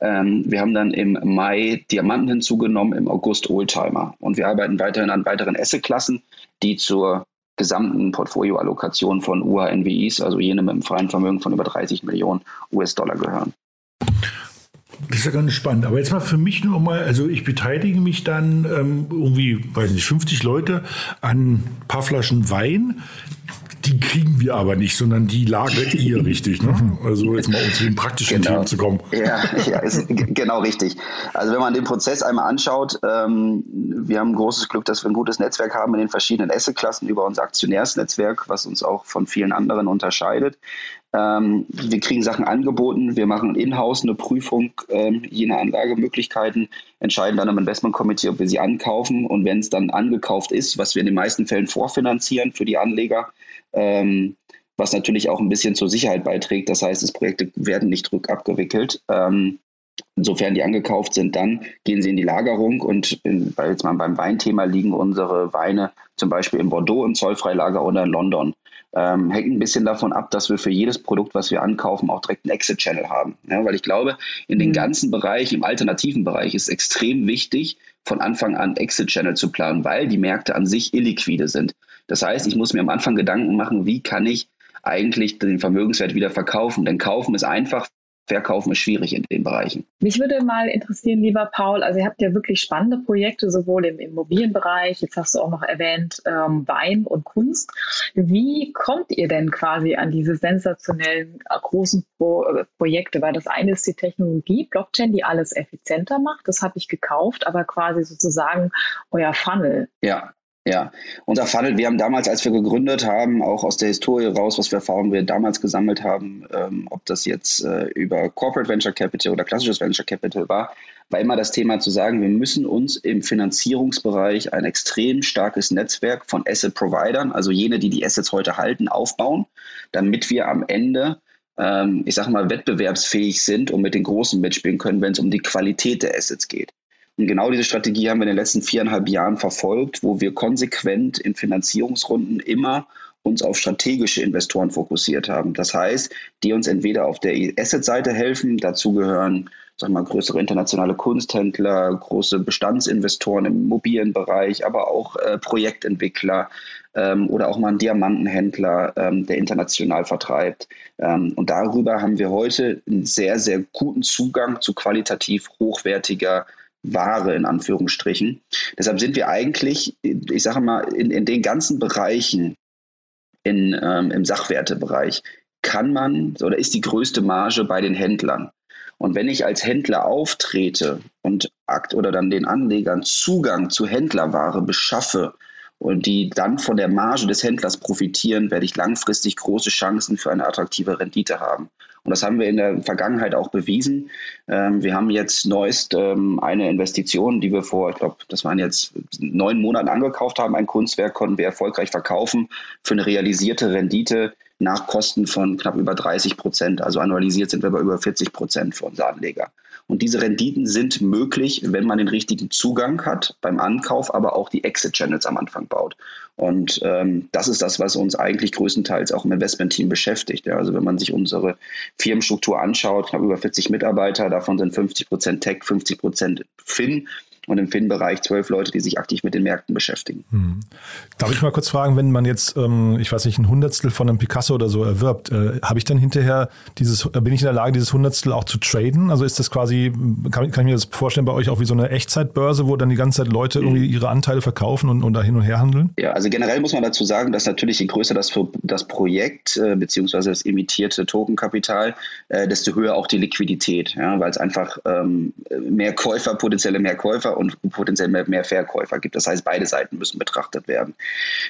Ähm, wir haben dann im Mai Diamanten hinzugenommen, im August Oldtimer und wir arbeiten weiterhin an weiteren Asset Klassen, die zur gesamten Portfolioallokation von UHNWIs, also jene mit einem freien Vermögen von über 30 Millionen US-Dollar gehören. Das ist ja ganz spannend. Aber jetzt mal für mich nur mal, also ich beteilige mich dann ähm, irgendwie, weiß nicht, 50 Leute an ein paar Flaschen Wein die kriegen wir aber nicht, sondern die lagert ihr [LAUGHS] richtig. Ne? Also jetzt mal um zu den praktischen genau. Themen zu kommen. [LAUGHS] Ja, ja ist genau richtig. Also wenn man den Prozess einmal anschaut, ähm, wir haben ein großes Glück, dass wir ein gutes Netzwerk haben in den verschiedenen Assetklassen über unser Aktionärsnetzwerk, was uns auch von vielen anderen unterscheidet. Ähm, wir kriegen Sachen angeboten, wir machen in-house eine Prüfung ähm, jener Anlagemöglichkeiten, entscheiden dann im Investmentkomitee, ob wir sie ankaufen und wenn es dann angekauft ist, was wir in den meisten Fällen vorfinanzieren für die Anleger, ähm, was natürlich auch ein bisschen zur Sicherheit beiträgt. Das heißt, die Projekte werden nicht rückabgewickelt. Ähm, Insofern die angekauft sind, dann gehen sie in die Lagerung und in, weil jetzt mal beim Weinthema liegen unsere Weine zum Beispiel in Bordeaux im Zollfreilager oder in London. Ähm, hängt ein bisschen davon ab, dass wir für jedes Produkt, was wir ankaufen, auch direkt einen Exit-Channel haben. Ja, weil ich glaube, in den mhm. ganzen Bereich, im alternativen Bereich, ist extrem wichtig, von Anfang an Exit-Channel zu planen, weil die Märkte an sich illiquide sind. Das heißt, ich muss mir am Anfang Gedanken machen, wie kann ich eigentlich den Vermögenswert wieder verkaufen? Denn kaufen ist einfach, Verkaufen ist schwierig in den Bereichen. Mich würde mal interessieren, lieber Paul, also ihr habt ja wirklich spannende Projekte, sowohl im Immobilienbereich, jetzt hast du auch noch erwähnt, ähm, Wein und Kunst. Wie kommt ihr denn quasi an diese sensationellen äh, großen Pro äh, Projekte? Weil das eine ist die Technologie, Blockchain, die alles effizienter macht. Das habe ich gekauft, aber quasi sozusagen euer Funnel. Ja, ja, unser Funnel, wir haben damals, als wir gegründet haben, auch aus der Historie raus, was für Erfahrungen wir damals gesammelt haben, ähm, ob das jetzt äh, über Corporate Venture Capital oder klassisches Venture Capital war, war immer das Thema zu sagen, wir müssen uns im Finanzierungsbereich ein extrem starkes Netzwerk von Asset Providern, also jene, die die Assets heute halten, aufbauen, damit wir am Ende ähm, ich sage mal, wettbewerbsfähig sind und mit den Großen mitspielen können, wenn es um die Qualität der Assets geht. Und genau diese Strategie haben wir in den letzten viereinhalb Jahren verfolgt, wo wir konsequent in Finanzierungsrunden immer uns auf strategische Investoren fokussiert haben. Das heißt, die uns entweder auf der Asset-Seite helfen, dazu gehören sag mal, größere internationale Kunsthändler, große Bestandsinvestoren im Immobilienbereich, aber auch äh, Projektentwickler ähm, oder auch mal ein Diamantenhändler, ähm, der international vertreibt. Ähm, und darüber haben wir heute einen sehr, sehr guten Zugang zu qualitativ hochwertiger Ware in Anführungsstrichen. Deshalb sind wir eigentlich, ich sage mal, in, in den ganzen Bereichen in, ähm, im Sachwertebereich kann man oder ist die größte Marge bei den Händlern. Und wenn ich als Händler auftrete und Akt oder dann den Anlegern Zugang zu Händlerware beschaffe und die dann von der Marge des Händlers profitieren, werde ich langfristig große Chancen für eine attraktive Rendite haben. Und das haben wir in der Vergangenheit auch bewiesen. Ähm, wir haben jetzt neuest ähm, eine Investition, die wir vor, ich glaube, das waren jetzt neun Monaten angekauft haben. Ein Kunstwerk konnten wir erfolgreich verkaufen für eine realisierte Rendite nach Kosten von knapp über 30 Prozent. Also annualisiert sind wir bei über 40 Prozent für unsere Anleger. Und diese Renditen sind möglich, wenn man den richtigen Zugang hat beim Ankauf, aber auch die Exit-Channels am Anfang baut. Und ähm, das ist das, was uns eigentlich größtenteils auch im Investment-Team beschäftigt. Ja. Also wenn man sich unsere Firmenstruktur anschaut, knapp über 40 Mitarbeiter, davon sind 50 Prozent Tech, 50 Prozent Fin und im FIN-Bereich zwölf Leute, die sich aktiv mit den Märkten beschäftigen. Hm. Darf ich mal kurz fragen, wenn man jetzt, ähm, ich weiß nicht, ein Hundertstel von einem Picasso oder so erwirbt, äh, habe ich dann hinterher dieses, bin ich in der Lage, dieses Hundertstel auch zu traden? Also ist das quasi, kann, kann ich mir das vorstellen bei euch auch wie so eine Echtzeitbörse, wo dann die ganze Zeit Leute irgendwie mhm. ihre Anteile verkaufen und, und da hin und her handeln? Ja, also generell muss man dazu sagen, dass natürlich je größer das, das Projekt äh, beziehungsweise das emittierte Tokenkapital, äh, desto höher auch die Liquidität, ja, weil es einfach ähm, mehr Käufer, potenzielle mehr Käufer und potenziell mehr, mehr Verkäufer gibt. Das heißt, beide Seiten müssen betrachtet werden.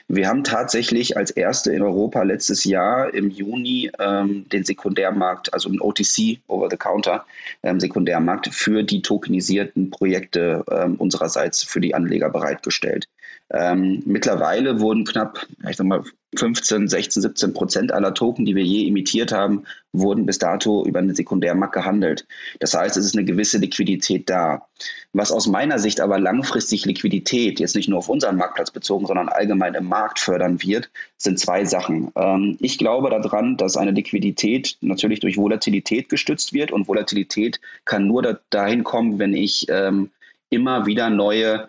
Wir haben tatsächlich als erste in Europa letztes Jahr im Juni ähm, den Sekundärmarkt, also ein OTC, Over-the-Counter, ähm, Sekundärmarkt für die tokenisierten Projekte ähm, unsererseits für die Anleger bereitgestellt. Ähm, mittlerweile wurden knapp, ich sag mal, 15, 16, 17 Prozent aller Token, die wir je emittiert haben, wurden bis dato über einen Sekundärmarkt gehandelt. Das heißt, es ist eine gewisse Liquidität da. Was aus meiner Sicht aber langfristig Liquidität, jetzt nicht nur auf unseren Marktplatz bezogen, sondern allgemein im Markt fördern wird, sind zwei Sachen. Ähm, ich glaube daran, dass eine Liquidität natürlich durch Volatilität gestützt wird und Volatilität kann nur dahin kommen, wenn ich ähm, immer wieder neue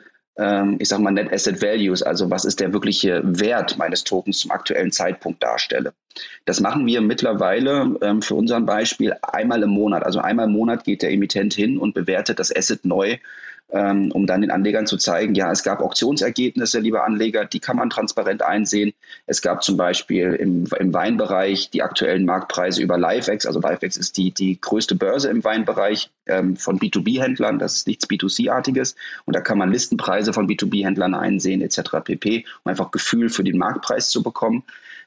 ich sage mal Net Asset Values, also was ist der wirkliche Wert meines Tokens zum aktuellen Zeitpunkt darstelle. Das machen wir mittlerweile ähm, für unseren Beispiel einmal im Monat. Also einmal im Monat geht der Emittent hin und bewertet das Asset neu ähm, um dann den Anlegern zu zeigen, ja, es gab Auktionsergebnisse, liebe Anleger, die kann man transparent einsehen. Es gab zum Beispiel im, im Weinbereich die aktuellen Marktpreise über LiveX. Also LiveX ist die, die größte Börse im Weinbereich ähm, von B2B-Händlern. Das ist nichts B2C-artiges. Und da kann man Listenpreise von B2B-Händlern einsehen etc. pp, um einfach Gefühl für den Marktpreis zu bekommen.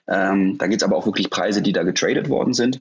Ähm, da gibt es aber auch wirklich Preise, die da getradet worden sind.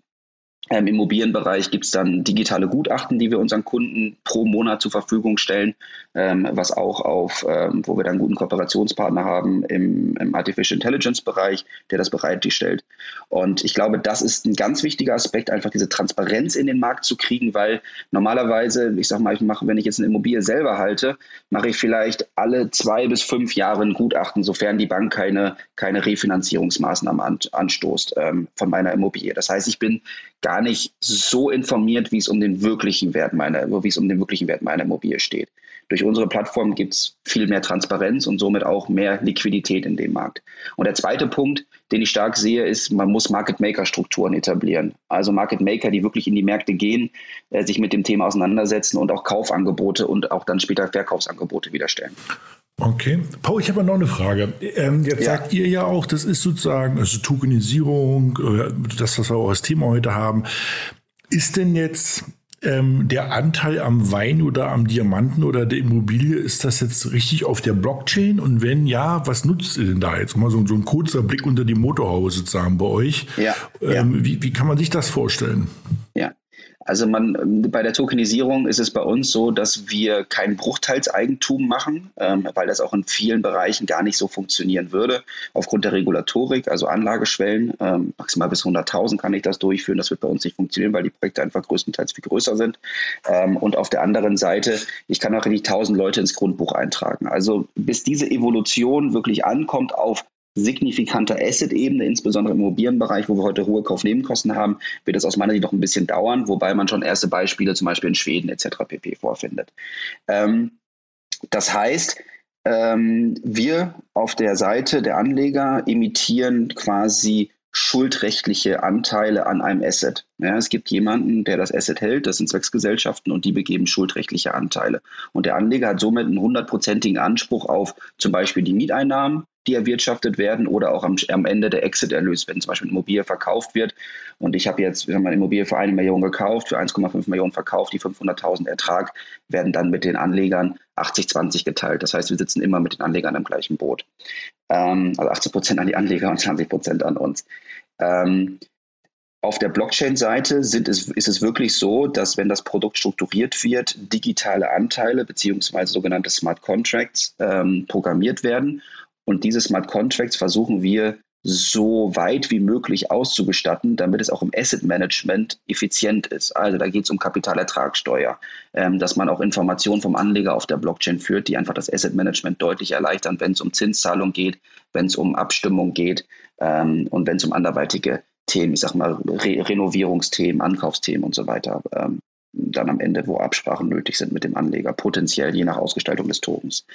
Im Immobilienbereich gibt es dann digitale Gutachten, die wir unseren Kunden pro Monat zur Verfügung stellen, ähm, was auch auf, ähm, wo wir dann einen guten Kooperationspartner haben im, im Artificial Intelligence Bereich, der das bereitstellt. Und ich glaube, das ist ein ganz wichtiger Aspekt, einfach diese Transparenz in den Markt zu kriegen, weil normalerweise, ich sag mal, ich mache, wenn ich jetzt eine Immobilie selber halte, mache ich vielleicht alle zwei bis fünf Jahre ein Gutachten, sofern die Bank keine, keine Refinanzierungsmaßnahmen an, anstoßt ähm, von meiner Immobilie. Das heißt, ich bin gar nicht so informiert, wie es um den wirklichen Wert meiner, wie es um den wirklichen Wert meiner Immobilie steht. Durch unsere Plattform gibt es viel mehr Transparenz und somit auch mehr Liquidität in dem Markt. Und der zweite Punkt, den ich stark sehe, ist, man muss Market Maker Strukturen etablieren. Also Market Maker, die wirklich in die Märkte gehen, äh, sich mit dem Thema auseinandersetzen und auch Kaufangebote und auch dann später Verkaufsangebote wieder stellen. Okay. Paul, ich habe noch eine Frage. Ähm, jetzt ja. sagt ihr ja auch, das ist sozusagen also Tokenisierung, äh, das, was wir auch als Thema heute haben. Ist denn jetzt ähm, der Anteil am Wein oder am Diamanten oder der Immobilie, ist das jetzt richtig auf der Blockchain? Und wenn ja, was nutzt ihr denn da jetzt? Mal so, so ein kurzer Blick unter die Motorhaube sozusagen bei euch. Ja, ähm, ja. Wie, wie kann man sich das vorstellen? Also man, bei der Tokenisierung ist es bei uns so, dass wir kein Bruchteilseigentum machen, ähm, weil das auch in vielen Bereichen gar nicht so funktionieren würde. Aufgrund der Regulatorik, also Anlageschwellen, ähm, maximal bis 100.000 kann ich das durchführen. Das wird bei uns nicht funktionieren, weil die Projekte einfach größtenteils viel größer sind. Ähm, und auf der anderen Seite, ich kann auch richtig 1.000 Leute ins Grundbuch eintragen. Also bis diese Evolution wirklich ankommt auf signifikanter Asset-Ebene, insbesondere im Immobilienbereich, wo wir heute hohe Kaufnebenkosten haben, wird es aus meiner Sicht noch ein bisschen dauern, wobei man schon erste Beispiele zum Beispiel in Schweden etc. pp. vorfindet. Ähm, das heißt, ähm, wir auf der Seite der Anleger emittieren quasi schuldrechtliche Anteile an einem Asset. Ja, es gibt jemanden, der das Asset hält, das sind Zwecksgesellschaften und die begeben schuldrechtliche Anteile. Und der Anleger hat somit einen hundertprozentigen Anspruch auf zum Beispiel die Mieteinnahmen, die erwirtschaftet werden oder auch am, am Ende der Exit-Erlös, wenn zum Beispiel Immobilie verkauft wird und ich habe jetzt eine Immobilie für eine Million gekauft, für 1,5 Millionen verkauft, die 500.000 Ertrag werden dann mit den Anlegern 80-20 geteilt. Das heißt, wir sitzen immer mit den Anlegern im gleichen Boot. Ähm, also 80 Prozent an die Anleger und 20 Prozent an uns. Ähm, auf der Blockchain-Seite es, ist es wirklich so, dass wenn das Produkt strukturiert wird, digitale Anteile beziehungsweise sogenannte Smart Contracts ähm, programmiert werden und diese Smart Contracts versuchen wir so weit wie möglich auszugestatten, damit es auch im Asset Management effizient ist. Also da geht es um Kapitalertragssteuer, ähm, dass man auch Informationen vom Anleger auf der Blockchain führt, die einfach das Asset Management deutlich erleichtern, wenn es um Zinszahlung geht, wenn es um Abstimmung geht ähm, und wenn es um anderweitige Themen, ich sag mal Re Renovierungsthemen, Ankaufsthemen und so weiter, ähm, dann am Ende, wo Absprachen nötig sind mit dem Anleger, potenziell je nach Ausgestaltung des Tokens.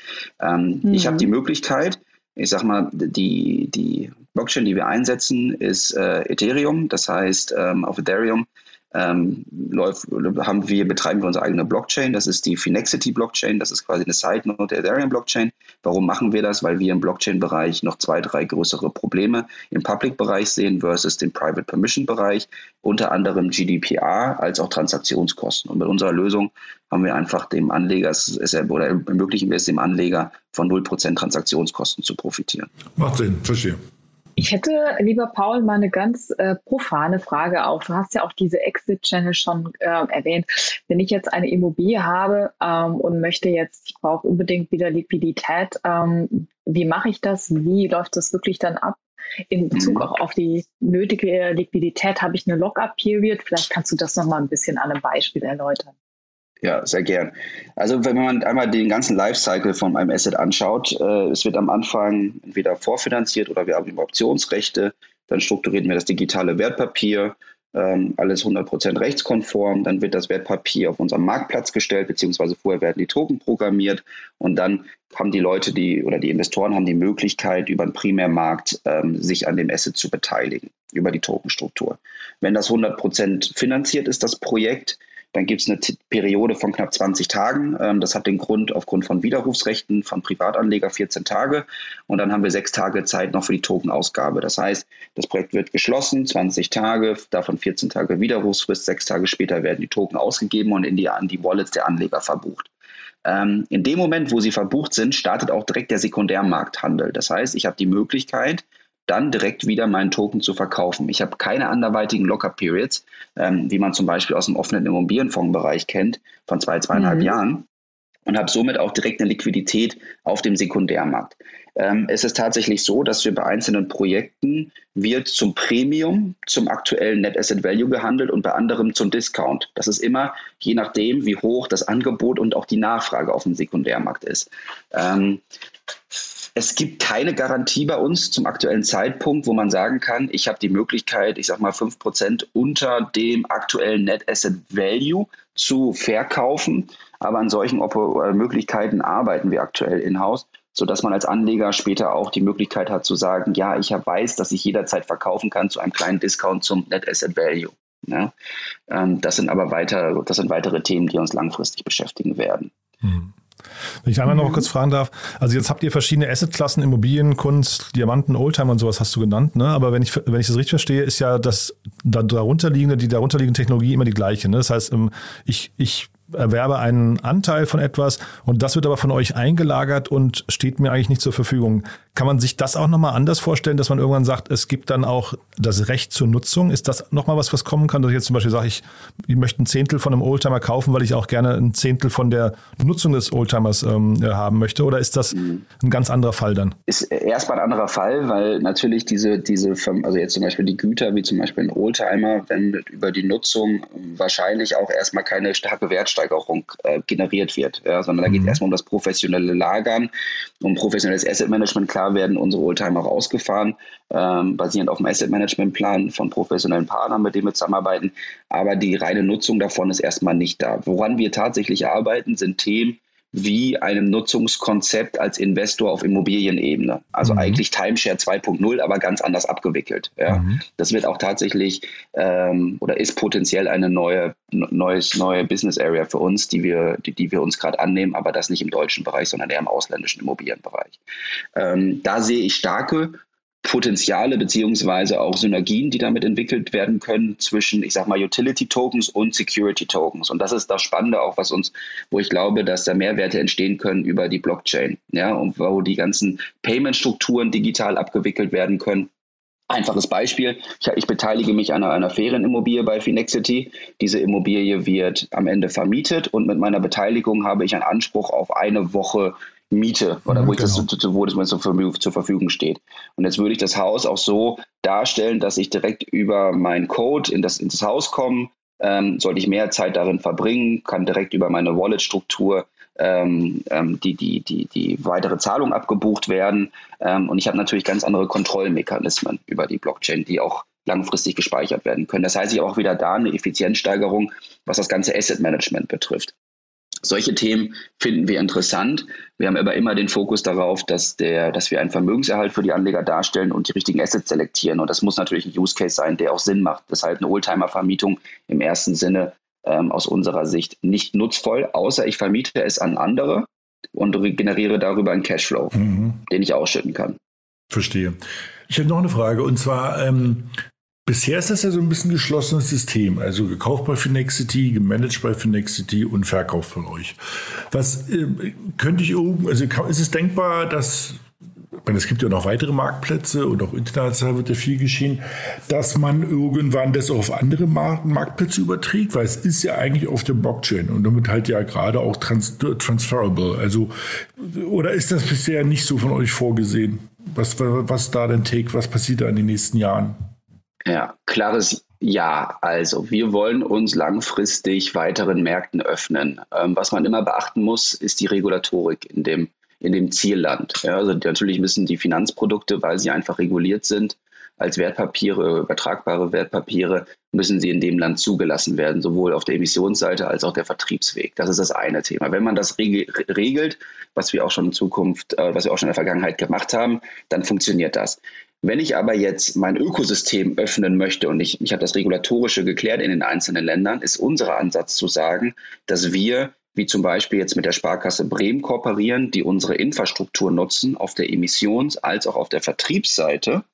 Ähm, mhm. Ich habe die Möglichkeit, ich sag mal, die, die Blockchain, die wir einsetzen, ist äh, Ethereum. Das heißt, ähm, auf Ethereum ähm, läuft, haben wir, betreiben wir unsere eigene Blockchain. Das ist die Finexity Blockchain. Das ist quasi eine Side Note der Ethereum Blockchain. Warum machen wir das? Weil wir im Blockchain-Bereich noch zwei, drei größere Probleme im Public-Bereich sehen versus dem Private Permission-Bereich. Unter anderem GDPR als auch Transaktionskosten. Und mit unserer Lösung haben wir einfach dem Anleger oder ermöglichen wir es dem Anleger von 0% Transaktionskosten zu profitieren. Macht Sinn, verstehe. Ich hätte, lieber Paul, mal eine ganz äh, profane Frage auch. Du hast ja auch diese Exit-Channel schon äh, erwähnt. Wenn ich jetzt eine Immobilie habe ähm, und möchte jetzt, ich brauche unbedingt wieder Liquidität, ähm, wie mache ich das? Wie läuft das wirklich dann ab? In Bezug mhm. auch auf die nötige Liquidität habe ich eine Lock-up-Period. Vielleicht kannst du das nochmal ein bisschen an einem Beispiel erläutern. Ja, sehr gern. Also wenn man einmal den ganzen Lifecycle von einem Asset anschaut, äh, es wird am Anfang entweder vorfinanziert oder wir haben Optionsrechte, dann strukturieren wir das digitale Wertpapier, ähm, alles 100% rechtskonform, dann wird das Wertpapier auf unserem Marktplatz gestellt, beziehungsweise vorher werden die Token programmiert und dann haben die Leute, die oder die Investoren haben die Möglichkeit, über den Primärmarkt ähm, sich an dem Asset zu beteiligen, über die Tokenstruktur. Wenn das 100% finanziert ist, das Projekt, dann gibt es eine Periode von knapp 20 Tagen. Ähm, das hat den Grund aufgrund von Widerrufsrechten von Privatanleger 14 Tage. Und dann haben wir sechs Tage Zeit noch für die Tokenausgabe. Das heißt, das Projekt wird geschlossen, 20 Tage, davon 14 Tage Widerrufsfrist. Sechs Tage später werden die Token ausgegeben und in die, an die Wallets der Anleger verbucht. Ähm, in dem Moment, wo sie verbucht sind, startet auch direkt der Sekundärmarkthandel. Das heißt, ich habe die Möglichkeit, dann direkt wieder meinen Token zu verkaufen. Ich habe keine anderweitigen Locker-Periods, ähm, wie man zum Beispiel aus dem offenen Immobilienfondsbereich kennt, von zwei, zweieinhalb mhm. Jahren und habe somit auch direkt eine Liquidität auf dem Sekundärmarkt. Ähm, es ist tatsächlich so, dass wir bei einzelnen Projekten wird zum Premium, zum aktuellen Net Asset Value gehandelt und bei anderem zum Discount. Das ist immer je nachdem, wie hoch das Angebot und auch die Nachfrage auf dem Sekundärmarkt ist. Ähm, es gibt keine Garantie bei uns zum aktuellen Zeitpunkt, wo man sagen kann, ich habe die Möglichkeit, ich sage mal 5% unter dem aktuellen Net Asset Value zu verkaufen. Aber an solchen Möglichkeiten arbeiten wir aktuell in-house. sodass man als Anleger später auch die Möglichkeit hat zu sagen, ja, ich weiß, dass ich jederzeit verkaufen kann zu einem kleinen Discount zum Net Asset Value. Ja? Ähm, das sind aber weiter, das sind weitere Themen, die uns langfristig beschäftigen werden. Hm. Wenn ich einmal noch kurz fragen darf, also jetzt habt ihr verschiedene Assetklassen, Immobilien, Kunst, Diamanten, Oldtimer und sowas hast du genannt, ne? Aber wenn ich, wenn ich das richtig verstehe, ist ja das darunterliegende, die darunterliegende Technologie immer die gleiche. Ne? Das heißt, ähm, ich, ich erwerbe einen Anteil von etwas und das wird aber von euch eingelagert und steht mir eigentlich nicht zur Verfügung. Kann man sich das auch nochmal anders vorstellen, dass man irgendwann sagt, es gibt dann auch das Recht zur Nutzung? Ist das nochmal was, was kommen kann, dass ich jetzt zum Beispiel sage, ich, ich möchte ein Zehntel von einem Oldtimer kaufen, weil ich auch gerne ein Zehntel von der Nutzung des Oldtimers ähm, haben möchte? Oder ist das ein ganz anderer Fall dann? Ist erstmal ein anderer Fall, weil natürlich diese, diese, also jetzt zum Beispiel die Güter, wie zum Beispiel ein Oldtimer, wenn über die Nutzung wahrscheinlich auch erstmal keine starke Wertsteigerung äh, generiert wird, ja, sondern da geht es mhm. erstmal um das professionelle Lagern, um professionelles Asset Management. Klar, werden unsere Oldtimer auch ausgefahren, ähm, basierend auf dem Asset Management Plan von professionellen Partnern, mit denen wir zusammenarbeiten. Aber die reine Nutzung davon ist erstmal nicht da. Woran wir tatsächlich arbeiten, sind Themen, wie einem Nutzungskonzept als Investor auf Immobilienebene. Also mhm. eigentlich Timeshare 2.0, aber ganz anders abgewickelt. Ja. Mhm. Das wird auch tatsächlich ähm, oder ist potenziell eine neue, neues, neue Business Area für uns, die wir, die, die wir uns gerade annehmen, aber das nicht im deutschen Bereich, sondern eher im ausländischen Immobilienbereich. Ähm, da sehe ich starke Potenziale beziehungsweise auch Synergien, die damit entwickelt werden können zwischen, ich sag mal, Utility Tokens und Security Tokens. Und das ist das Spannende auch, was uns, wo ich glaube, dass da Mehrwerte entstehen können über die Blockchain, ja, und wo die ganzen Payment-Strukturen digital abgewickelt werden können. Einfaches Beispiel, ich, ich, beteilige mich an einer, einer Ferienimmobilie bei Finexity. Diese Immobilie wird am Ende vermietet und mit meiner Beteiligung habe ich einen Anspruch auf eine Woche Miete oder mhm, wo, ich genau. das, wo das mir zur, zur Verfügung steht. Und jetzt würde ich das Haus auch so darstellen, dass ich direkt über meinen Code in das, in das Haus komme. Ähm, sollte ich mehr Zeit darin verbringen, kann direkt über meine Wallet-Struktur ähm, ähm, die, die, die, die weitere Zahlung abgebucht werden. Ähm, und ich habe natürlich ganz andere Kontrollmechanismen über die Blockchain, die auch langfristig gespeichert werden können. Das heißt, ich habe auch wieder da eine Effizienzsteigerung, was das ganze Asset Management betrifft. Solche Themen finden wir interessant. Wir haben aber immer den Fokus darauf, dass, der, dass wir einen Vermögenserhalt für die Anleger darstellen und die richtigen Assets selektieren. Und das muss natürlich ein Use Case sein, der auch Sinn macht. Deshalb eine Oldtimer-Vermietung im ersten Sinne ähm, aus unserer Sicht nicht nutzvoll, außer ich vermiete es an andere und generiere darüber einen Cashflow, mhm. den ich ausschütten kann. Verstehe. Ich habe noch eine Frage und zwar, ähm, Bisher ist das ja so ein bisschen geschlossenes System, also gekauft bei Finexity, gemanagt bei Finexity und verkauft von euch. Was äh, könnte ich irgendwo, also ist es denkbar, dass meine, es gibt ja noch weitere Marktplätze und auch international wird ja viel geschehen, dass man irgendwann das auf andere Markt, Marktplätze überträgt, weil es ist ja eigentlich auf der Blockchain und damit halt ja gerade auch trans transferable. Also, oder ist das bisher nicht so von euch vorgesehen? Was, was da denn Take, was passiert da in den nächsten Jahren? Ja, klares Ja. Also wir wollen uns langfristig weiteren Märkten öffnen. Ähm, was man immer beachten muss, ist die Regulatorik in dem, in dem Zielland. Ja, also natürlich müssen die Finanzprodukte, weil sie einfach reguliert sind, als Wertpapiere, übertragbare Wertpapiere, müssen sie in dem Land zugelassen werden, sowohl auf der Emissionsseite als auch der Vertriebsweg. Das ist das eine Thema. Wenn man das regelt, was wir auch schon in Zukunft, äh, was wir auch schon in der Vergangenheit gemacht haben, dann funktioniert das. Wenn ich aber jetzt mein Ökosystem öffnen möchte und ich, ich habe das Regulatorische geklärt in den einzelnen Ländern, ist unser Ansatz zu sagen, dass wir, wie zum Beispiel jetzt mit der Sparkasse Bremen kooperieren, die unsere Infrastruktur nutzen, auf der Emissions- als auch auf der Vertriebsseite,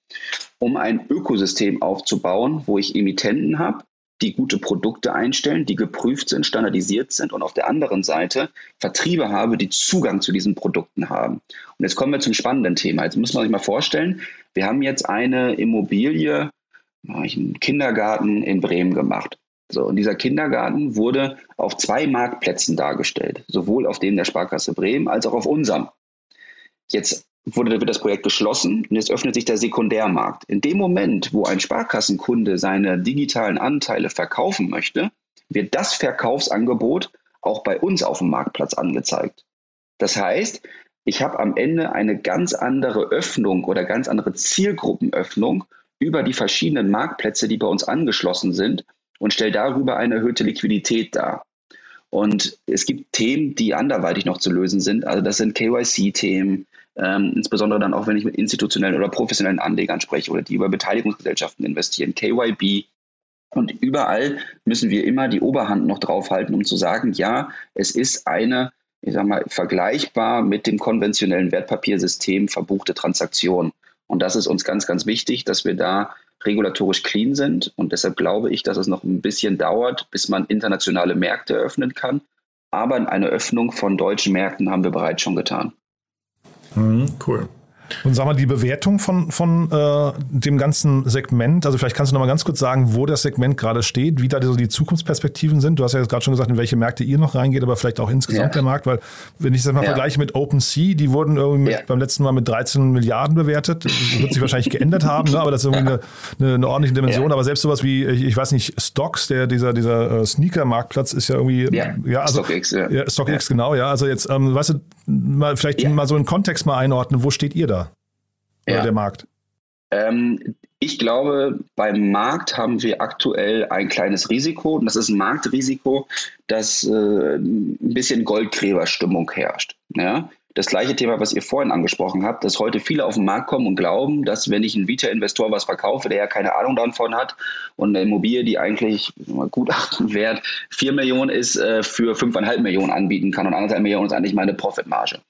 um ein Ökosystem aufzubauen, wo ich Emittenten habe, die gute Produkte einstellen, die geprüft sind, standardisiert sind und auf der anderen Seite Vertriebe habe, die Zugang zu diesen Produkten haben. Und jetzt kommen wir zum spannenden Thema. Jetzt muss man sich mal vorstellen, wir haben jetzt eine Immobilie, einen Kindergarten in Bremen gemacht. So, und dieser Kindergarten wurde auf zwei Marktplätzen dargestellt, sowohl auf dem der Sparkasse Bremen als auch auf unserem. Jetzt wurde wird das Projekt geschlossen und jetzt öffnet sich der Sekundärmarkt. In dem Moment, wo ein Sparkassenkunde seine digitalen Anteile verkaufen möchte, wird das Verkaufsangebot auch bei uns auf dem Marktplatz angezeigt. Das heißt, ich habe am Ende eine ganz andere Öffnung oder ganz andere Zielgruppenöffnung über die verschiedenen Marktplätze, die bei uns angeschlossen sind und stelle darüber eine erhöhte Liquidität dar. Und es gibt Themen, die anderweitig noch zu lösen sind. Also das sind KYC-Themen, ähm, insbesondere dann auch, wenn ich mit institutionellen oder professionellen Anlegern spreche oder die über Beteiligungsgesellschaften investieren, KYB. Und überall müssen wir immer die Oberhand noch draufhalten, um zu sagen, ja, es ist eine, ich sag mal, vergleichbar mit dem konventionellen Wertpapiersystem verbuchte Transaktion. Und das ist uns ganz, ganz wichtig, dass wir da regulatorisch clean sind. Und deshalb glaube ich, dass es noch ein bisschen dauert, bis man internationale Märkte öffnen kann. Aber eine Öffnung von deutschen Märkten haben wir bereits schon getan. Mhm, cool. Und sag mal, die Bewertung von, von äh, dem ganzen Segment, also vielleicht kannst du noch mal ganz kurz sagen, wo das Segment gerade steht, wie da so die Zukunftsperspektiven sind. Du hast ja gerade schon gesagt, in welche Märkte ihr noch reingeht, aber vielleicht auch insgesamt ja. der Markt, weil wenn ich das mal ja. vergleiche mit OpenSea, die wurden irgendwie mit, ja. beim letzten Mal mit 13 Milliarden bewertet, wird sich wahrscheinlich geändert haben, ne? aber das ist irgendwie eine, eine, eine ordentliche Dimension. Aber selbst sowas wie, ich, ich weiß nicht, Stocks, der, dieser, dieser äh, Sneaker-Marktplatz ist ja irgendwie, ja, also, StockX, ja. StockX, genau, ja. Also jetzt, ähm, weißt du, mal, vielleicht mal so einen Kontext mal einordnen, wo steht ihr da? ja. der Markt? Ähm, ich glaube, beim Markt haben wir aktuell ein kleines Risiko. Und das ist ein Marktrisiko, dass äh, ein bisschen Goldgräberstimmung herrscht. Ja? Das gleiche Thema, was ihr vorhin angesprochen habt, dass heute viele auf den Markt kommen und glauben, dass wenn ich einen Vita-Investor was verkaufe, der ja keine Ahnung davon hat und eine Immobilie, die eigentlich Gutachten [LAUGHS] wert 4 Millionen ist, äh, für 5,5 Millionen anbieten kann und 1,5 Millionen ist eigentlich meine Profitmarge.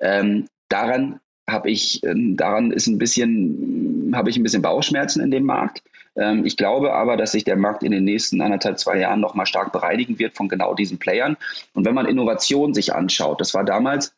Ähm, daran habe ich, ähm, daran ist ein bisschen, habe ich ein bisschen Bauchschmerzen in dem Markt. Ähm, ich glaube aber, dass sich der Markt in den nächsten anderthalb, zwei Jahren nochmal stark bereinigen wird von genau diesen Playern. Und wenn man Innovation sich anschaut, das war damals,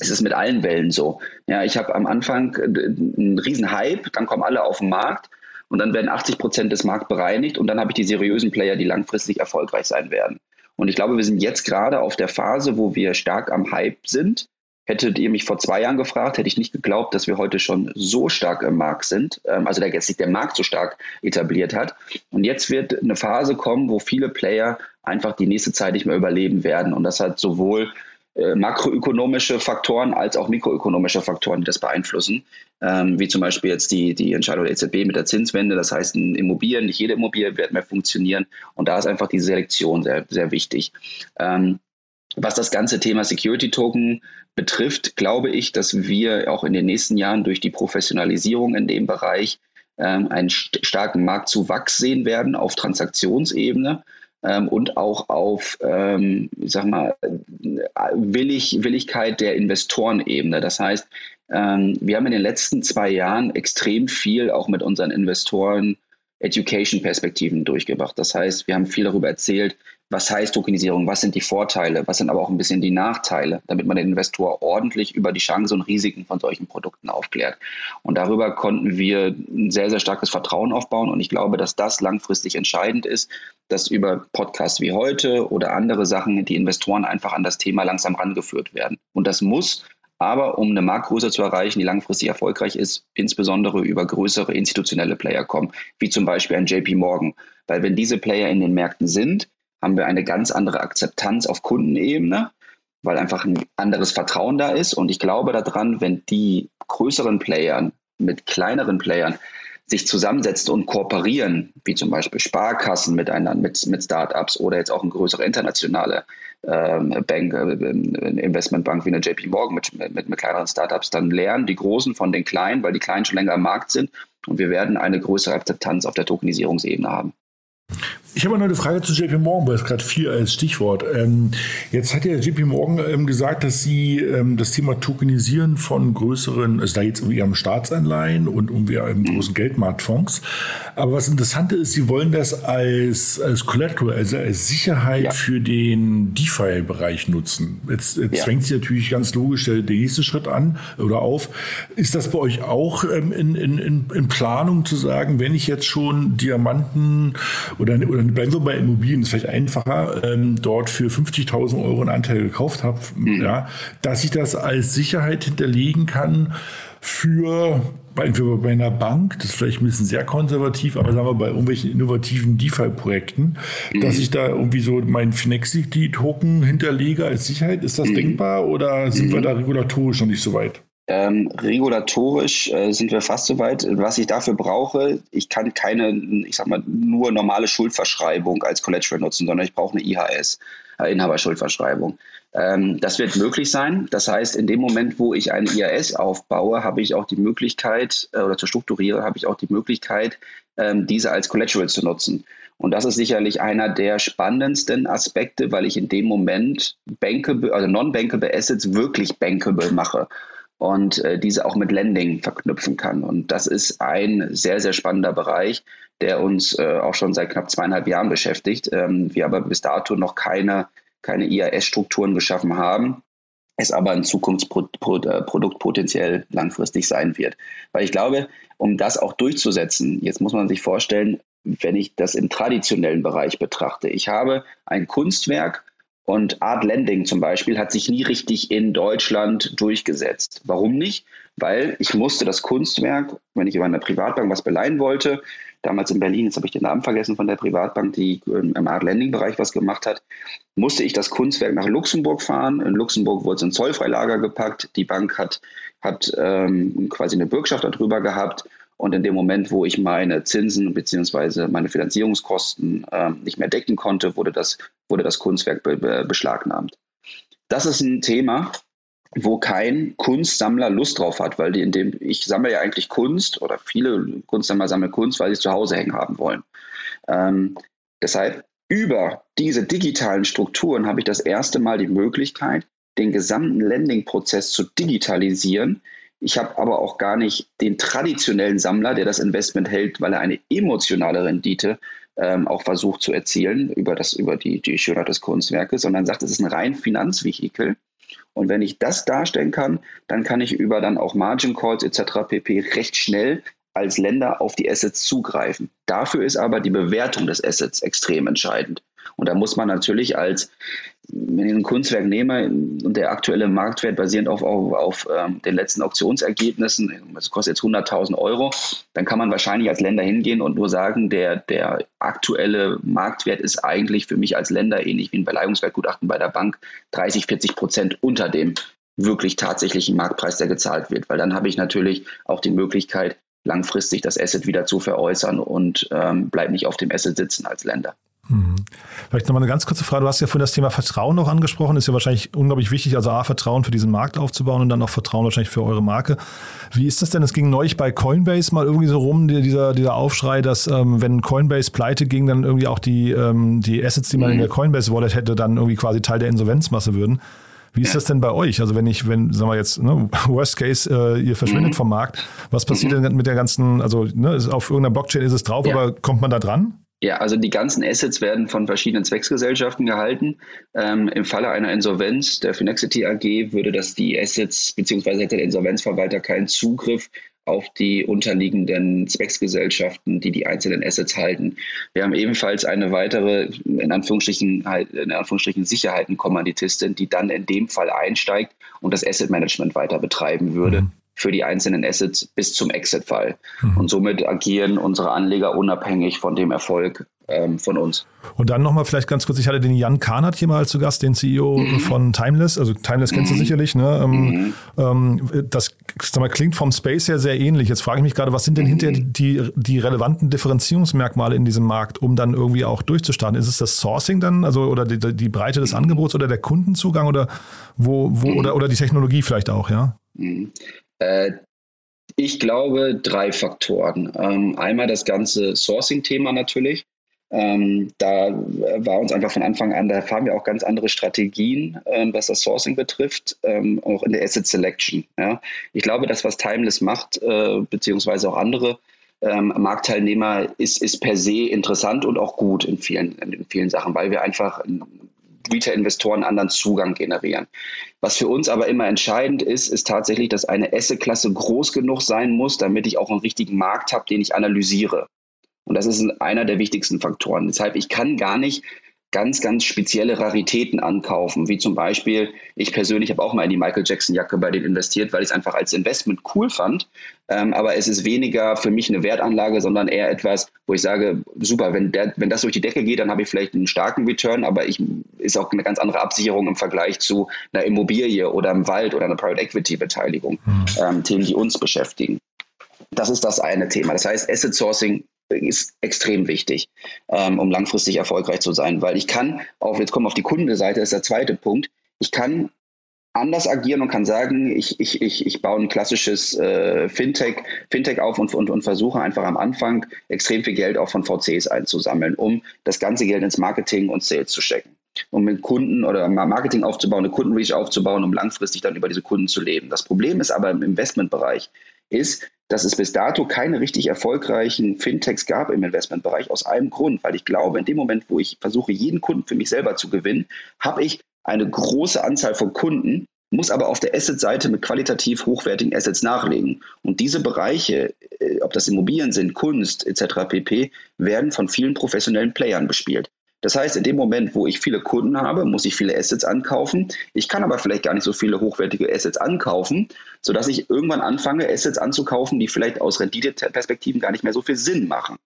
es ist mit allen Wellen so. Ja, ich habe am Anfang äh, einen riesen Hype, dann kommen alle auf den Markt und dann werden 80 Prozent des Markts bereinigt und dann habe ich die seriösen Player, die langfristig erfolgreich sein werden. Und ich glaube, wir sind jetzt gerade auf der Phase, wo wir stark am Hype sind Hättet ihr mich vor zwei Jahren gefragt, hätte ich nicht geglaubt, dass wir heute schon so stark im Markt sind, ähm, also der, sich der Markt so stark etabliert hat. Und jetzt wird eine Phase kommen, wo viele Player einfach die nächste Zeit nicht mehr überleben werden. Und das hat sowohl äh, makroökonomische Faktoren als auch mikroökonomische Faktoren, die das beeinflussen, ähm, wie zum Beispiel jetzt die, die Entscheidung der EZB mit der Zinswende. Das heißt, Immobilien, nicht jede Immobilie wird mehr funktionieren. Und da ist einfach die Selektion sehr, sehr wichtig. Ähm, was das ganze Thema Security Token betrifft, glaube ich, dass wir auch in den nächsten Jahren durch die Professionalisierung in dem Bereich ähm, einen st starken Marktzuwachs sehen werden auf Transaktionsebene ähm, und auch auf, ähm, ich sag mal, Willig, Willigkeit der Investorenebene. Das heißt, ähm, wir haben in den letzten zwei Jahren extrem viel auch mit unseren Investoren Education-Perspektiven durchgebracht. Das heißt, wir haben viel darüber erzählt, was heißt Tokenisierung, was sind die Vorteile, was sind aber auch ein bisschen die Nachteile, damit man den Investor ordentlich über die Chancen und Risiken von solchen Produkten aufklärt. Und darüber konnten wir ein sehr, sehr starkes Vertrauen aufbauen. Und ich glaube, dass das langfristig entscheidend ist, dass über Podcasts wie heute oder andere Sachen die Investoren einfach an das Thema langsam rangeführt werden. Und das muss aber um eine Marktgröße zu erreichen, die langfristig erfolgreich ist, insbesondere über größere institutionelle Player kommen, wie zum Beispiel ein JP Morgan. Weil wenn diese Player in den Märkten sind, haben wir eine ganz andere Akzeptanz auf Kundenebene, weil einfach ein anderes Vertrauen da ist. Und ich glaube daran, wenn die größeren Player mit kleineren Playern sich zusammensetzen und kooperieren, wie zum Beispiel Sparkassen miteinander, mit, mit Startups oder jetzt auch eine größere internationale ähm, Bank, äh, Investmentbank wie eine JP Morgan mit, mit, mit kleineren Startups, dann lernen die Großen von den Kleinen, weil die Kleinen schon länger am Markt sind und wir werden eine größere Akzeptanz auf der Tokenisierungsebene haben. Ich habe noch eine Frage zu JP Morgan, weil es gerade viel als Stichwort. Ähm, jetzt hat ja JP Morgan ähm, gesagt, dass sie ähm, das Thema Tokenisieren von größeren, also da geht es um ihrem Staatsanleihen und um ihren großen Geldmarktfonds. Aber was interessant ist, sie wollen das als, als Collateral, also als Sicherheit ja. für den DeFi-Bereich nutzen. Jetzt, jetzt ja. fängt sich natürlich ganz logisch der, der, nächste Schritt an oder auf. Ist das bei euch auch ähm, in, in, in Planung zu sagen, wenn ich jetzt schon Diamanten oder, oder dann bleiben wir bei Immobilien, ist vielleicht einfacher, ähm, dort für 50.000 Euro einen Anteil gekauft habe, mhm. ja, dass ich das als Sicherheit hinterlegen kann für bei, bei einer Bank, das ist vielleicht ein bisschen sehr konservativ, aber sagen wir bei irgendwelchen innovativen DeFi-Projekten, mhm. dass ich da irgendwie so meinen Finexity-Token hinterlege als Sicherheit. Ist das mhm. denkbar oder sind wir mhm. da regulatorisch noch nicht so weit? Ähm, regulatorisch äh, sind wir fast so weit. Was ich dafür brauche, ich kann keine, ich sag mal, nur normale Schuldverschreibung als Collateral nutzen, sondern ich brauche eine IHS, äh, Inhaberschuldverschreibung. Ähm, das wird möglich sein. Das heißt, in dem Moment, wo ich eine IHS aufbaue, habe ich auch die Möglichkeit, äh, oder zu strukturiere, habe ich auch die Möglichkeit, ähm, diese als Collateral zu nutzen. Und das ist sicherlich einer der spannendsten Aspekte, weil ich in dem Moment bankable, also non-bankable Assets wirklich bankable mache und äh, diese auch mit Lending verknüpfen kann. Und das ist ein sehr, sehr spannender Bereich, der uns äh, auch schon seit knapp zweieinhalb Jahren beschäftigt. Ähm, wir aber bis dato noch keine, keine IAS-Strukturen geschaffen haben es aber ein Zukunftsprodukt äh, potenziell langfristig sein wird. Weil ich glaube, um das auch durchzusetzen, jetzt muss man sich vorstellen, wenn ich das im traditionellen Bereich betrachte. Ich habe ein Kunstwerk und Art Lending zum Beispiel hat sich nie richtig in Deutschland durchgesetzt. Warum nicht? Weil ich musste das Kunstwerk, wenn ich über eine Privatbank was beleihen wollte, damals in Berlin, jetzt habe ich den Namen vergessen von der Privatbank, die im Art Lending Bereich was gemacht hat, musste ich das Kunstwerk nach Luxemburg fahren. In Luxemburg wurde es in Zollfreilager gepackt. Die Bank hat, hat ähm, quasi eine Bürgschaft darüber gehabt und in dem Moment, wo ich meine Zinsen bzw. meine Finanzierungskosten äh, nicht mehr decken konnte, wurde das, wurde das Kunstwerk be be beschlagnahmt. Das ist ein Thema, wo kein Kunstsammler Lust drauf hat, weil die in dem, ich sammle ja eigentlich Kunst oder viele Kunstsammler sammeln Kunst, weil sie es zu Hause hängen haben wollen. Ähm, deshalb über diese digitalen Strukturen habe ich das erste Mal die Möglichkeit, den gesamten Lending-Prozess zu digitalisieren, ich habe aber auch gar nicht den traditionellen Sammler, der das Investment hält, weil er eine emotionale Rendite ähm, auch versucht zu erzielen über, das, über die, die Schönheit des Kunstwerkes, sondern sagt, es ist ein rein Finanzvehikel. Und wenn ich das darstellen kann, dann kann ich über dann auch Margin Calls etc. pp. recht schnell als Länder auf die Assets zugreifen. Dafür ist aber die Bewertung des Assets extrem entscheidend. Und da muss man natürlich als, wenn ich ein Kunstwerk nehme und der aktuelle Marktwert basierend auf, auf, auf ähm, den letzten Auktionsergebnissen, das kostet jetzt 100.000 Euro, dann kann man wahrscheinlich als Länder hingehen und nur sagen, der, der aktuelle Marktwert ist eigentlich für mich als Länder ähnlich wie ein Beleihungswertgutachten bei der Bank 30, 40 Prozent unter dem wirklich tatsächlichen Marktpreis, der gezahlt wird. Weil dann habe ich natürlich auch die Möglichkeit, langfristig das Asset wieder zu veräußern und ähm, bleibe nicht auf dem Asset sitzen als Länder. Mhm. Vielleicht nochmal eine ganz kurze Frage. Du hast ja vorhin das Thema Vertrauen noch angesprochen. Ist ja wahrscheinlich unglaublich wichtig, also A, Vertrauen für diesen Markt aufzubauen und dann auch Vertrauen wahrscheinlich für eure Marke. Wie ist das denn? Es ging neulich bei Coinbase mal irgendwie so rum, dieser, dieser Aufschrei, dass ähm, wenn Coinbase pleite ging, dann irgendwie auch die, ähm, die Assets, die man mhm. in der Coinbase Wallet hätte, dann irgendwie quasi Teil der Insolvenzmasse würden. Wie ist das denn bei euch? Also wenn ich, wenn, sagen wir jetzt, ne, [LAUGHS] Worst Case, äh, ihr verschwindet mhm. vom Markt, was passiert mhm. denn mit der ganzen, also ne, auf irgendeiner Blockchain ist es drauf, ja. aber kommt man da dran? Ja, also die ganzen Assets werden von verschiedenen Zwecksgesellschaften gehalten. Ähm, Im Falle einer Insolvenz der Finexity AG würde das die Assets, beziehungsweise hätte der Insolvenzverwalter keinen Zugriff auf die unterliegenden Zwecksgesellschaften, die die einzelnen Assets halten. Wir haben ebenfalls eine weitere, in Anführungsstrichen, in Anführungsstrichen Sicherheitenkommanditistin, die dann in dem Fall einsteigt und das Asset Management weiter betreiben würde. Mhm für die einzelnen Assets bis zum Exit-Fall. Mhm. Und somit agieren unsere Anleger unabhängig von dem Erfolg ähm, von uns. Und dann nochmal vielleicht ganz kurz, ich hatte den Jan Kahnert hier mal zu Gast, den CEO mhm. von Timeless. Also Timeless kennst du mhm. sicherlich. Ne? Ähm, mhm. ähm, das mal, klingt vom Space her sehr ähnlich. Jetzt frage ich mich gerade, was sind denn hinterher mhm. die, die relevanten Differenzierungsmerkmale in diesem Markt, um dann irgendwie auch durchzustarten? Ist es das Sourcing dann, also oder die, die Breite des Angebots oder der Kundenzugang oder wo, wo oder, oder die Technologie vielleicht auch, ja? Äh, ich glaube drei Faktoren. Ähm, einmal das ganze Sourcing-Thema natürlich. Ähm, da war uns einfach von Anfang an, da fahren wir auch ganz andere Strategien, ähm, was das Sourcing betrifft, ähm, auch in der Asset Selection. Ja. Ich glaube, das, was Timeless macht, äh, beziehungsweise auch andere ähm, Marktteilnehmer, ist, ist per se interessant und auch gut in vielen, in vielen Sachen, weil wir einfach Retail-Investoren anderen Zugang generieren. Was für uns aber immer entscheidend ist, ist tatsächlich, dass eine Asset-Klasse groß genug sein muss, damit ich auch einen richtigen Markt habe, den ich analysiere. Und das ist einer der wichtigsten Faktoren. Deshalb, ich kann gar nicht ganz, ganz spezielle Raritäten ankaufen, wie zum Beispiel, ich persönlich habe auch mal in die Michael Jackson Jacke bei denen investiert, weil ich es einfach als Investment cool fand. Ähm, aber es ist weniger für mich eine Wertanlage, sondern eher etwas, wo ich sage, super, wenn, der, wenn das durch die Decke geht, dann habe ich vielleicht einen starken Return, aber ich ist auch eine ganz andere Absicherung im Vergleich zu einer Immobilie oder einem Wald oder einer Private Equity Beteiligung. Mhm. Ähm, Themen, die uns beschäftigen. Das ist das eine Thema. Das heißt, Asset Sourcing ist extrem wichtig, ähm, um langfristig erfolgreich zu sein, weil ich kann, auch jetzt kommen wir auf die Kundenseite, das ist der zweite Punkt, ich kann anders agieren und kann sagen, ich, ich, ich, ich baue ein klassisches äh, Fintech, Fintech auf und, und, und versuche einfach am Anfang extrem viel Geld auch von VCs einzusammeln, um das ganze Geld ins Marketing und Sales zu stecken. Um mit Kunden oder Marketing aufzubauen, eine Kundenreach aufzubauen, um langfristig dann über diese Kunden zu leben. Das Problem ist aber im Investmentbereich, ist, dass es bis dato keine richtig erfolgreichen Fintechs gab im Investmentbereich aus einem Grund, weil ich glaube, in dem Moment, wo ich versuche, jeden Kunden für mich selber zu gewinnen, habe ich eine große Anzahl von Kunden, muss aber auf der Asset-Seite mit qualitativ hochwertigen Assets nachlegen. Und diese Bereiche, äh, ob das Immobilien sind, Kunst etc. pp., werden von vielen professionellen Playern bespielt. Das heißt, in dem Moment, wo ich viele Kunden habe, muss ich viele Assets ankaufen. Ich kann aber vielleicht gar nicht so viele hochwertige Assets ankaufen, sodass ich irgendwann anfange, Assets anzukaufen, die vielleicht aus Renditeperspektiven gar nicht mehr so viel Sinn machen.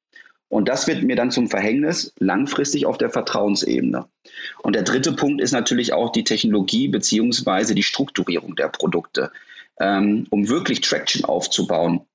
Und das wird mir dann zum Verhängnis langfristig auf der Vertrauensebene. Und der dritte Punkt ist natürlich auch die Technologie beziehungsweise die Strukturierung der Produkte. Ähm, um wirklich Traction aufzubauen,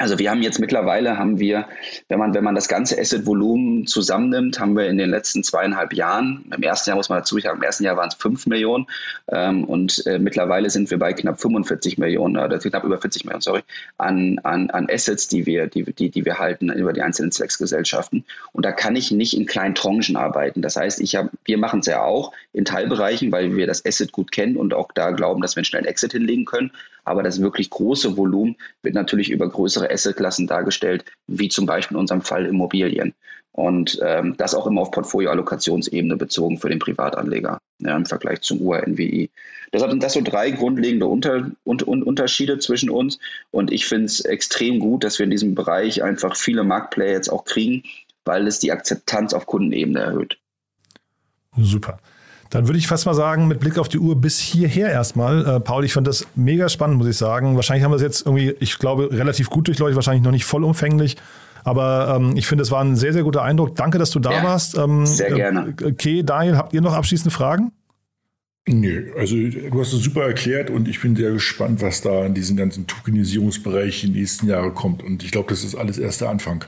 also wir haben jetzt mittlerweile, haben wir, wenn man, wenn man das ganze Asset-Volumen zusammennimmt, haben wir in den letzten zweieinhalb Jahren, im ersten Jahr muss man dazu sagen, im ersten Jahr waren es fünf Millionen ähm, und äh, mittlerweile sind wir bei knapp 45 Millionen, oder knapp über 40 Millionen, sorry, an, an, an Assets, die wir, die, die, die wir halten über die einzelnen Zwecksgesellschaften. Und da kann ich nicht in kleinen Tranchen arbeiten. Das heißt, ich hab, wir machen es ja auch in Teilbereichen, weil wir das Asset gut kennen und auch da glauben, dass wir einen schnellen Exit hinlegen können. Aber das wirklich große Volumen wird natürlich über größere Assetklassen dargestellt, wie zum Beispiel in unserem Fall Immobilien. Und ähm, das auch immer auf Portfolioallokationsebene bezogen für den Privatanleger ja, im Vergleich zum UR-NWI. Deshalb sind das so drei grundlegende Unter und, und Unterschiede zwischen uns. Und ich finde es extrem gut, dass wir in diesem Bereich einfach viele Marktplayer jetzt auch kriegen, weil es die Akzeptanz auf Kundenebene erhöht. Super. Dann würde ich fast mal sagen, mit Blick auf die Uhr bis hierher erstmal. Äh, Paul, ich fand das mega spannend, muss ich sagen. Wahrscheinlich haben wir es jetzt irgendwie, ich glaube, relativ gut durchleuchtet, wahrscheinlich noch nicht vollumfänglich. Aber ähm, ich finde, es war ein sehr, sehr guter Eindruck. Danke, dass du da ja, warst. Ähm, sehr gerne. Äh, okay, Daniel, habt ihr noch abschließende Fragen? Nö, also du hast es super erklärt und ich bin sehr gespannt, was da in diesen ganzen Tokenisierungsbereich in den nächsten Jahren kommt. Und ich glaube, das ist alles erst der Anfang.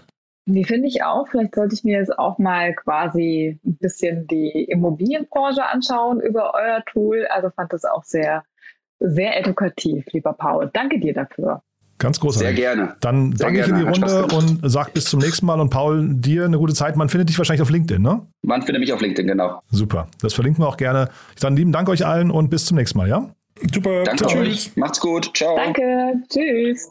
Die finde ich auch. Vielleicht sollte ich mir jetzt auch mal quasi ein bisschen die Immobilienbranche anschauen über euer Tool. Also fand das auch sehr, sehr edukativ, lieber Paul. Danke dir dafür. Ganz großartig. Sehr gerne. Dann Sehr danke ich in die Runde und sag bis zum nächsten Mal. Und Paul, dir eine gute Zeit. Man findet dich wahrscheinlich auf LinkedIn, ne? Man findet mich auf LinkedIn, genau. Super. Das verlinken wir auch gerne. Dann lieben Dank euch allen und bis zum nächsten Mal, ja? Super. Danke Tschüss. euch. Macht's gut. Ciao. Danke. Tschüss.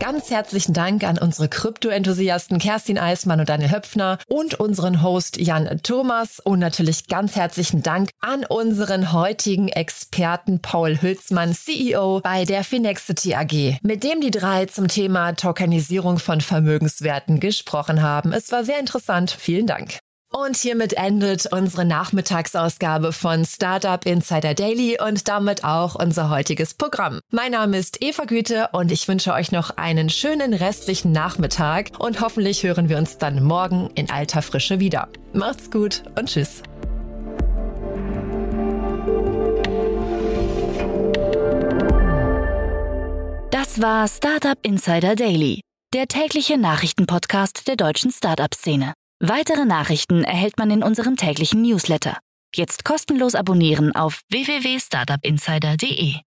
Ganz herzlichen Dank an unsere Krypto-Enthusiasten Kerstin Eismann und Daniel Höpfner und unseren Host Jan Thomas und natürlich ganz herzlichen Dank an unseren heutigen Experten Paul Hülsmann, CEO bei der Finexity AG, mit dem die drei zum Thema Tokenisierung von Vermögenswerten gesprochen haben. Es war sehr interessant. Vielen Dank. Und hiermit endet unsere Nachmittagsausgabe von Startup Insider Daily und damit auch unser heutiges Programm. Mein Name ist Eva Güte und ich wünsche euch noch einen schönen restlichen Nachmittag und hoffentlich hören wir uns dann morgen in alter Frische wieder. Macht's gut und tschüss. Das war Startup Insider Daily, der tägliche Nachrichtenpodcast der deutschen Startup-Szene. Weitere Nachrichten erhält man in unserem täglichen Newsletter. Jetzt kostenlos abonnieren auf www.startupinsider.de.